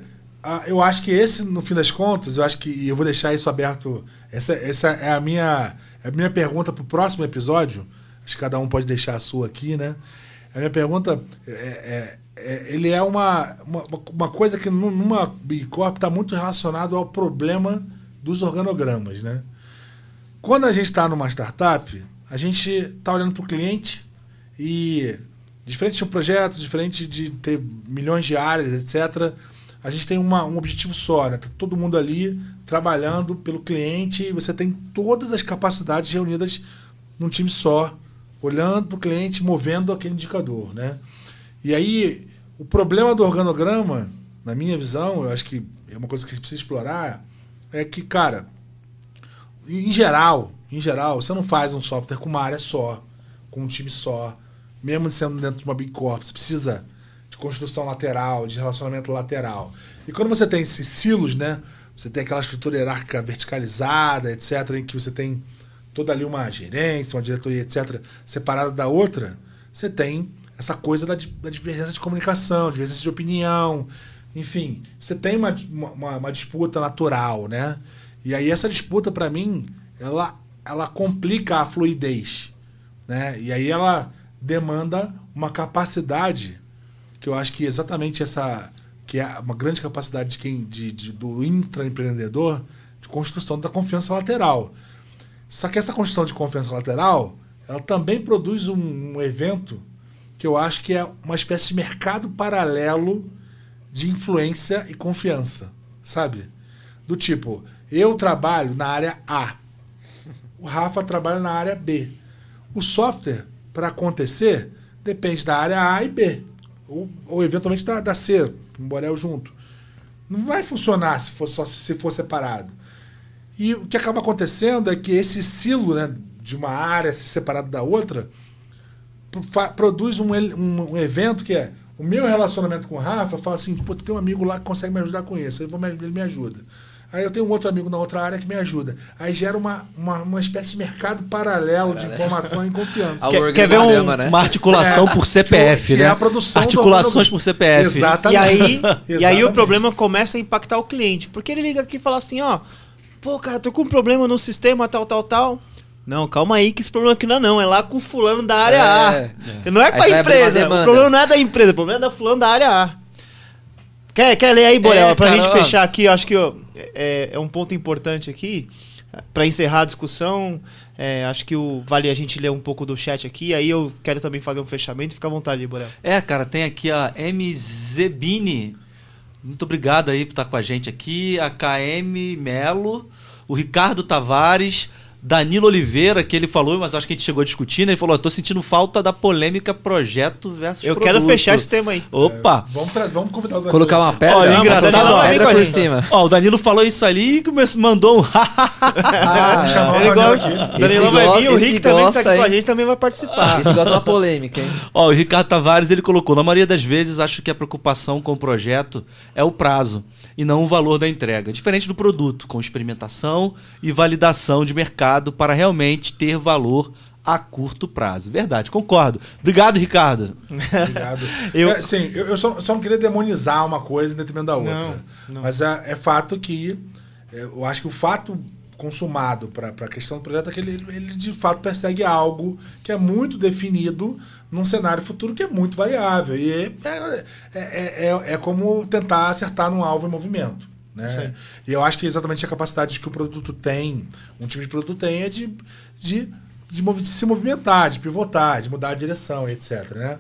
eu acho que esse, no fim das contas, eu acho que e eu vou deixar isso aberto. Essa, essa é a minha, é a minha pergunta para o próximo episódio. Acho que cada um pode deixar a sua aqui, né? A minha pergunta é, é- é- ele é uma, uma, uma coisa que nu- numa Big Corp está muito relacionado ao problema dos organogramas, né? Quando a gente está numa startup, a gente está olhando para o cliente e, diferente de um projeto, diferente de ter milhões de áreas, etc., a gente tem uma, um objetivo só, né? Tá todo mundo ali trabalhando pelo cliente e você tem todas as capacidades reunidas num time só, olhando para o cliente, movendo aquele indicador, né? E aí, o problema do organograma, na minha visão, eu acho que é uma coisa que a gente precisa explorar, é que, cara, em geral, em geral, você não faz um software com uma área só, com um time só, mesmo sendo dentro de uma Big Corp, você precisa de construção lateral, de relacionamento lateral. E quando você tem esses silos, né? Você tem aquela estrutura hierárquica verticalizada, etc., em que você tem toda ali uma gerência, uma diretoria, etc., separada da outra, você tem essa coisa da, da divergência de comunicação, divergência de opinião, enfim, você tem uma, uma, uma disputa natural, né? E aí essa disputa, para mim, ela, ela complica a fluidez, né? E aí ela demanda uma capacidade que eu acho que exatamente essa que é uma grande capacidade de quem de, de do intraempreendedor de construção da confiança lateral. Só que essa construção de confiança lateral, ela também produz um, um evento que eu acho que é uma espécie de mercado paralelo de influência e confiança, sabe? Do tipo, eu trabalho na área A, o Rafa trabalha na área B. O software, para acontecer, depende da área A e B, ou, ou eventualmente da, da C, um Borel junto. Não vai funcionar se for, só se for separado. E o que acaba acontecendo é que esse silo né, de uma área se separado da outra produz um, um, um evento que é o meu relacionamento com o Rafa fala assim, pô, tem um amigo lá que consegue me ajudar com isso, ele me ajuda. Aí eu tenho um outro amigo na outra área que me ajuda. Aí gera uma, uma, uma espécie de mercado paralelo de informação e confiança. Quer, quer ver um, né? uma articulação é, por CPF, que, que né? É a produção Articulações por CPF. Exatamente. E aí, e aí o problema começa a impactar o cliente. Porque ele liga aqui e fala assim, ó, pô, cara, tô com um problema no sistema, tal, tal, tal. Não, calma aí, que esse problema aqui não é não, é lá com o fulano da área é, A. É. Não é com a empresa, o problema não é da empresa, o problema é da fulano da área A. Quer, quer ler aí, Borel? É, pra cara, gente ó. fechar aqui, acho que ó, é, é, um ponto importante aqui, para encerrar a discussão, é, acho que o, vale a gente ler um pouco do chat aqui, aí eu quero também fazer um fechamento, fica à vontade, Borel. É, cara, tem aqui a MZBini, muito obrigado aí por estar com a gente aqui, a KM Melo, o Ricardo Tavares, Danilo Oliveira, que ele falou, mas acho que a gente chegou a discutir, né? Ele falou: tô sentindo falta da polêmica projeto versus Eu produto. quero fechar esse tema aí. Opa! É, vamos, vamos convidar o Danilo. Colocar uma pedra. Olha, engraçado. Uma pedra por cima. Ó, o Danilo falou isso ali e mandou um. ah, o Danilo aqui. Danilo vai vir, o Rick também que tá aqui com a gente também vai participar. Esse gosta de uma polêmica, hein? Ó, o Ricardo Tavares, ele colocou: na maioria das vezes, acho que a preocupação com o projeto é o prazo e não o valor da entrega. Diferente do produto, com experimentação e validação de mercado para realmente ter valor a curto prazo. Verdade, concordo. Obrigado, Ricardo. Obrigado. eu, é, sim, eu, eu só, só, não queria demonizar uma coisa em detrimento da outra. Não, não. Mas é, é, fato que. É, eu acho que o fato consumado para a questão do projeto é que ele, ele de fato persegue algo que é muito definido num cenário futuro que é muito variável. E é, é, é, é, é como tentar acertar num alvo em movimento. Né? E eu acho que exatamente a capacidade que o produto tem, um time de produto tem, é de, de, de, de se movimentar, de pivotar, de mudar a direção, etc. Né?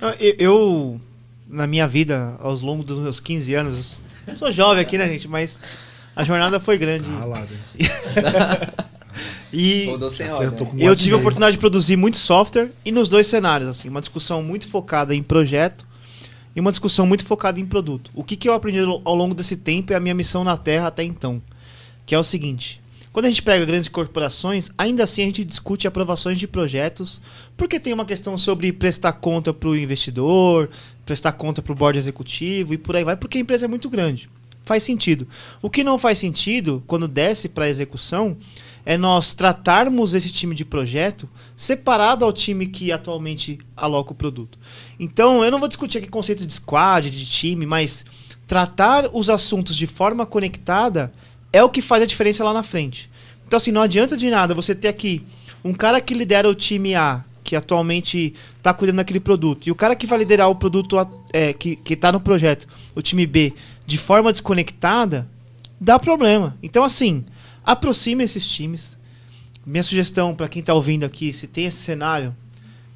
Ah, eu, na minha vida, aos longos dos meus 15 anos, eu sou jovem aqui, né, gente? Mas a jornada foi grande. Ah, E eu tive a oportunidade de produzir muito software e nos dois cenários, assim, uma discussão muito focada em projeto e uma discussão muito focada em produto. O que, que eu aprendi ao longo desse tempo é a minha missão na Terra até então, que é o seguinte: quando a gente pega grandes corporações, ainda assim a gente discute aprovações de projetos, porque tem uma questão sobre prestar conta para o investidor, prestar conta para o board executivo e por aí vai, porque a empresa é muito grande. Faz sentido. O que não faz sentido, quando desce para a execução, é nós tratarmos esse time de projeto separado ao time que atualmente aloca o produto. Então, eu não vou discutir aqui conceito de squad, de time, mas tratar os assuntos de forma conectada é o que faz a diferença lá na frente. Então, assim, não adianta de nada você ter aqui um cara que lidera o time A, que atualmente está cuidando daquele produto, e o cara que vai liderar o produto é, que está no projeto, o time B, de forma desconectada, dá problema. Então, assim, Aproxime esses times. Minha sugestão para quem está ouvindo aqui, se tem esse cenário,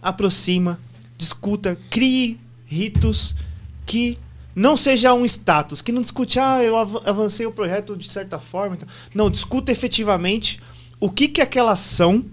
aproxima, discuta, crie ritos que não seja um status, que não discute, ah, eu av- avancei o projeto de certa forma. então- Não, discuta efetivamente o que, que aquela ação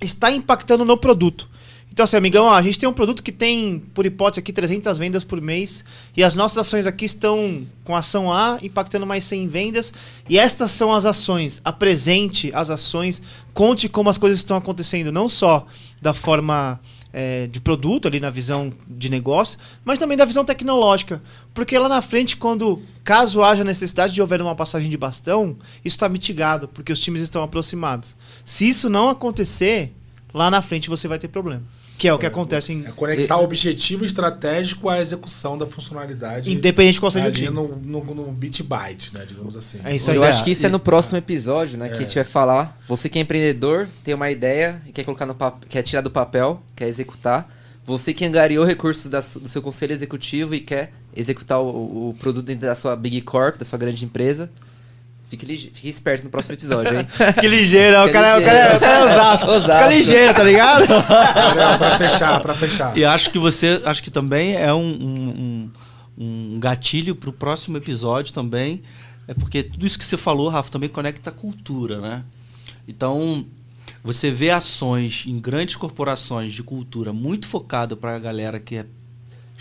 está impactando no produto. Então, assim, amigão, ó, a gente tem um produto que tem, por hipótese aqui, 300 vendas por mês, e as nossas ações aqui estão com ação A impactando mais 100 vendas, e estas são as ações. Apresente as ações, conte como as coisas estão acontecendo, não só da forma é, de produto, ali na visão de negócio, mas também da visão tecnológica. Porque lá na frente, quando, caso haja necessidade de houver uma passagem de bastão, isso está mitigado, porque os times estão aproximados. Se isso não acontecer, lá na frente você vai ter problema. Que é o que acontece em, É conectar o objetivo estratégico à execução da funcionalidade. independente de qual seja o time. no, no, no bit byte, né? Digamos assim. É isso Eu aí. acho que isso é no próximo episódio, né? Que a É. gente vai falar. Você que é empreendedor, tem uma ideia e quer colocar no papel, quer tirar do papel, quer executar. Você que angariou recursos da do seu conselho executivo e quer executar o, o produto dentro da sua Big Corp, da sua grande empresa. Fique, lige- fique esperto no próximo episódio, hein? Que ligeiro, o Fica cara, o cara, ligeiro. o cara é Osasco. Osasco. Fica ligeiro, tá ligado? Pra fechar, pra fechar. E acho que você, acho que também é um, um, um, gatilho pro próximo episódio também. É porque tudo isso que você falou, Rafa, também conecta a cultura, né? Então, você vê ações em grandes corporações de cultura muito focada para a galera que é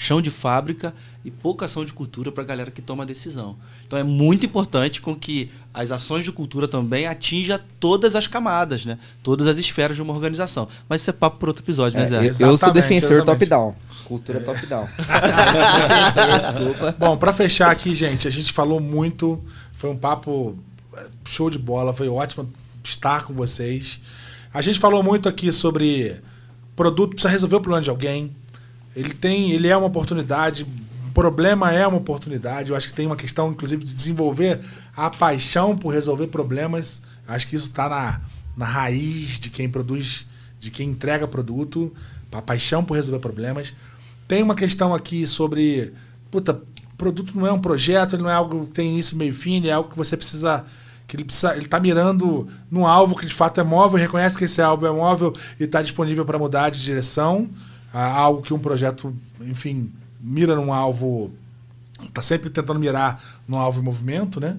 chão de fábrica e pouca ação de cultura para a galera que toma decisão. Então é muito importante com que as ações de cultura também atinjam todas as camadas, né? Todas as esferas de uma organização. Mas isso é papo por outro episódio, É, mas é. eu, eu sou defensor top-down. Cultura top-down. defensor, desculpa. Bom, pra fechar aqui, gente, a gente falou muito. Foi um papo eh, show de bola. Foi ótimo estar com vocês. A gente falou muito aqui sobre produto precisa resolver o problema de alguém. Ele tem, ele é uma oportunidade. O problema é uma oportunidade. Eu acho que tem uma questão, inclusive, de desenvolver a paixão por resolver problemas. Acho que isso está na, na raiz de quem produz, de quem entrega produto, a paixão por resolver problemas. Tem uma questão aqui sobre, puta, produto não é um projeto, ele não é algo que tem início, meio e fim, ele é algo que você precisa que ele precisa, ele tá mirando num alvo que de fato é móvel, reconhece que esse alvo é móvel e está disponível para mudar de direção, algo que um projeto, enfim, mira num alvo tá sempre tentando mirar no alvo em movimento, né?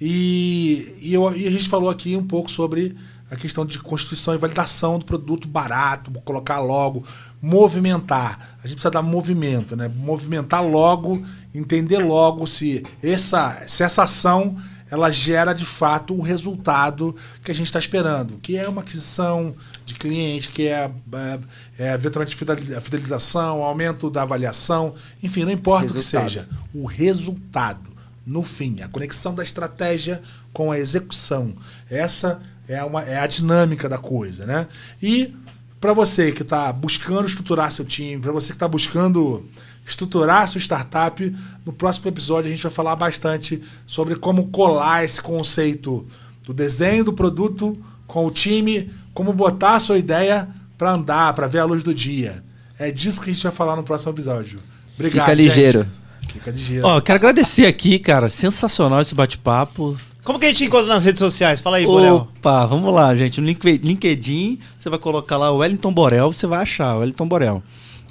E, e, eu- e a gente falou aqui um pouco sobre a questão de constituição e validação do produto barato, colocar logo, movimentar. A gente precisa dar movimento, né? Movimentar logo, entender logo se essa, se essa ação ela gera de fato o resultado que a gente está esperando, que é uma aquisição de cliente, que é, é, é eventualmente a fidelização, o aumento da avaliação, enfim, não importa o que Resultado. seja, o resultado no fim, a conexão da estratégia com a execução. Essa é, uma, é a dinâmica da coisa, né? E para você que está buscando estruturar seu time, para você que está buscando estruturar sua startup, no próximo episódio a gente vai falar bastante sobre como colar esse conceito do desenho do produto com o time, como botar a sua ideia para andar, para ver a luz do dia. É disso que a gente vai falar no próximo episódio. Obrigado, Fica gente. ligeiro. Fica ligeiro. Ó, eu quero agradecer aqui, cara. Sensacional esse bate-papo. Como que a gente encontra nas redes sociais? Fala aí, Borel. Opa, vamos lá, gente. No Link- LinkedIn, você vai colocar lá o Wellington Borel, você vai achar o Wellington Borel.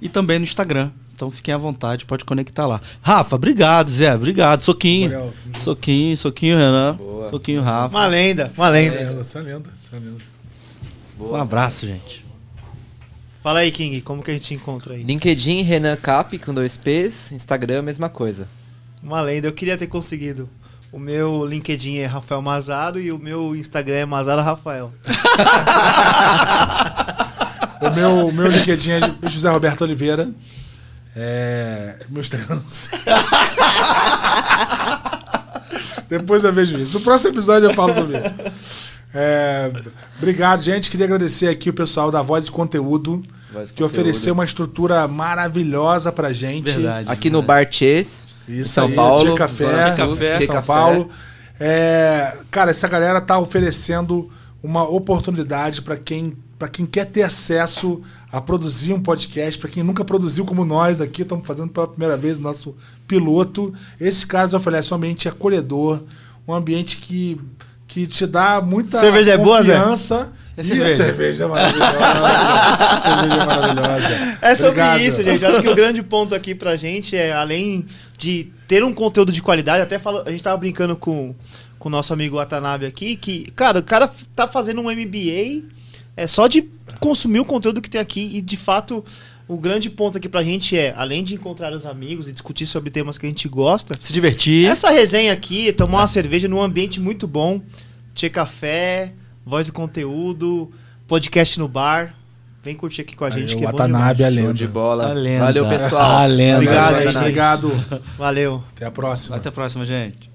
E também no Instagram. Então fiquem à vontade, pode conectar lá. Rafa, obrigado, Zé. Obrigado. Soquinho. Borel. Soquinho, soquinho, Renan. Boa. Soquinho, Rafa. Uma lenda, uma lenda. Essa é lenda, essa é lenda, essa é lenda. Um abraço, gente. Fala aí, King, como que a gente encontra aí? LinkedIn, Renan Cap com dois P's. Instagram, mesma coisa. Uma lenda, eu queria ter conseguido. O meu LinkedIn é Rafael Mazaro e o meu Instagram é Mazaro Rafael. O meu, meu LinkedIn é José Roberto Oliveira. É. Meu Instagram não sei. Depois eu vejo isso. No próximo episódio eu falo sobre isso. É, obrigado, gente. Queria agradecer aqui o pessoal da Voz e Conteúdo, Voz que Conteúdo. ofereceu uma estrutura maravilhosa pra gente. Verdade. Aqui no Bar Chess, em Isso São aí, Paulo. Tia Café, Café, Tia São Café. Paulo. É, cara, essa galera tá oferecendo uma oportunidade para quem para quem quer ter acesso a produzir um podcast, para quem nunca produziu como nós aqui, estamos fazendo pela primeira vez o nosso piloto. Esses caras oferecem um ambiente acolhedor, um ambiente que que te dá muita Cerveja é boa, Zé? confiança É E a cerveja. cerveja é maravilhosa. cerveja é maravilhosa. É sobre Obrigado. isso, gente. Acho que o grande ponto aqui pra gente é, além de ter um conteúdo de qualidade, até fala, a gente tava brincando com, com o nosso amigo Watanabe aqui, que, cara, o cara tá fazendo um MBA é só de consumir o conteúdo que tem aqui e, de fato, o grande ponto aqui pra gente é, além de encontrar os amigos e discutir sobre temas que a gente gosta, Se divertir. essa resenha aqui, tomar uma cerveja num ambiente muito bom, Tchê Café, voz e conteúdo, podcast no bar. Vem curtir aqui com a gente, Aí, que o é Watanabe demais. é Show lenda. de bola. A lenda. Valeu, pessoal. A lenda. Obrigado. Obrigado. Valeu. Até a próxima. Até a próxima, gente.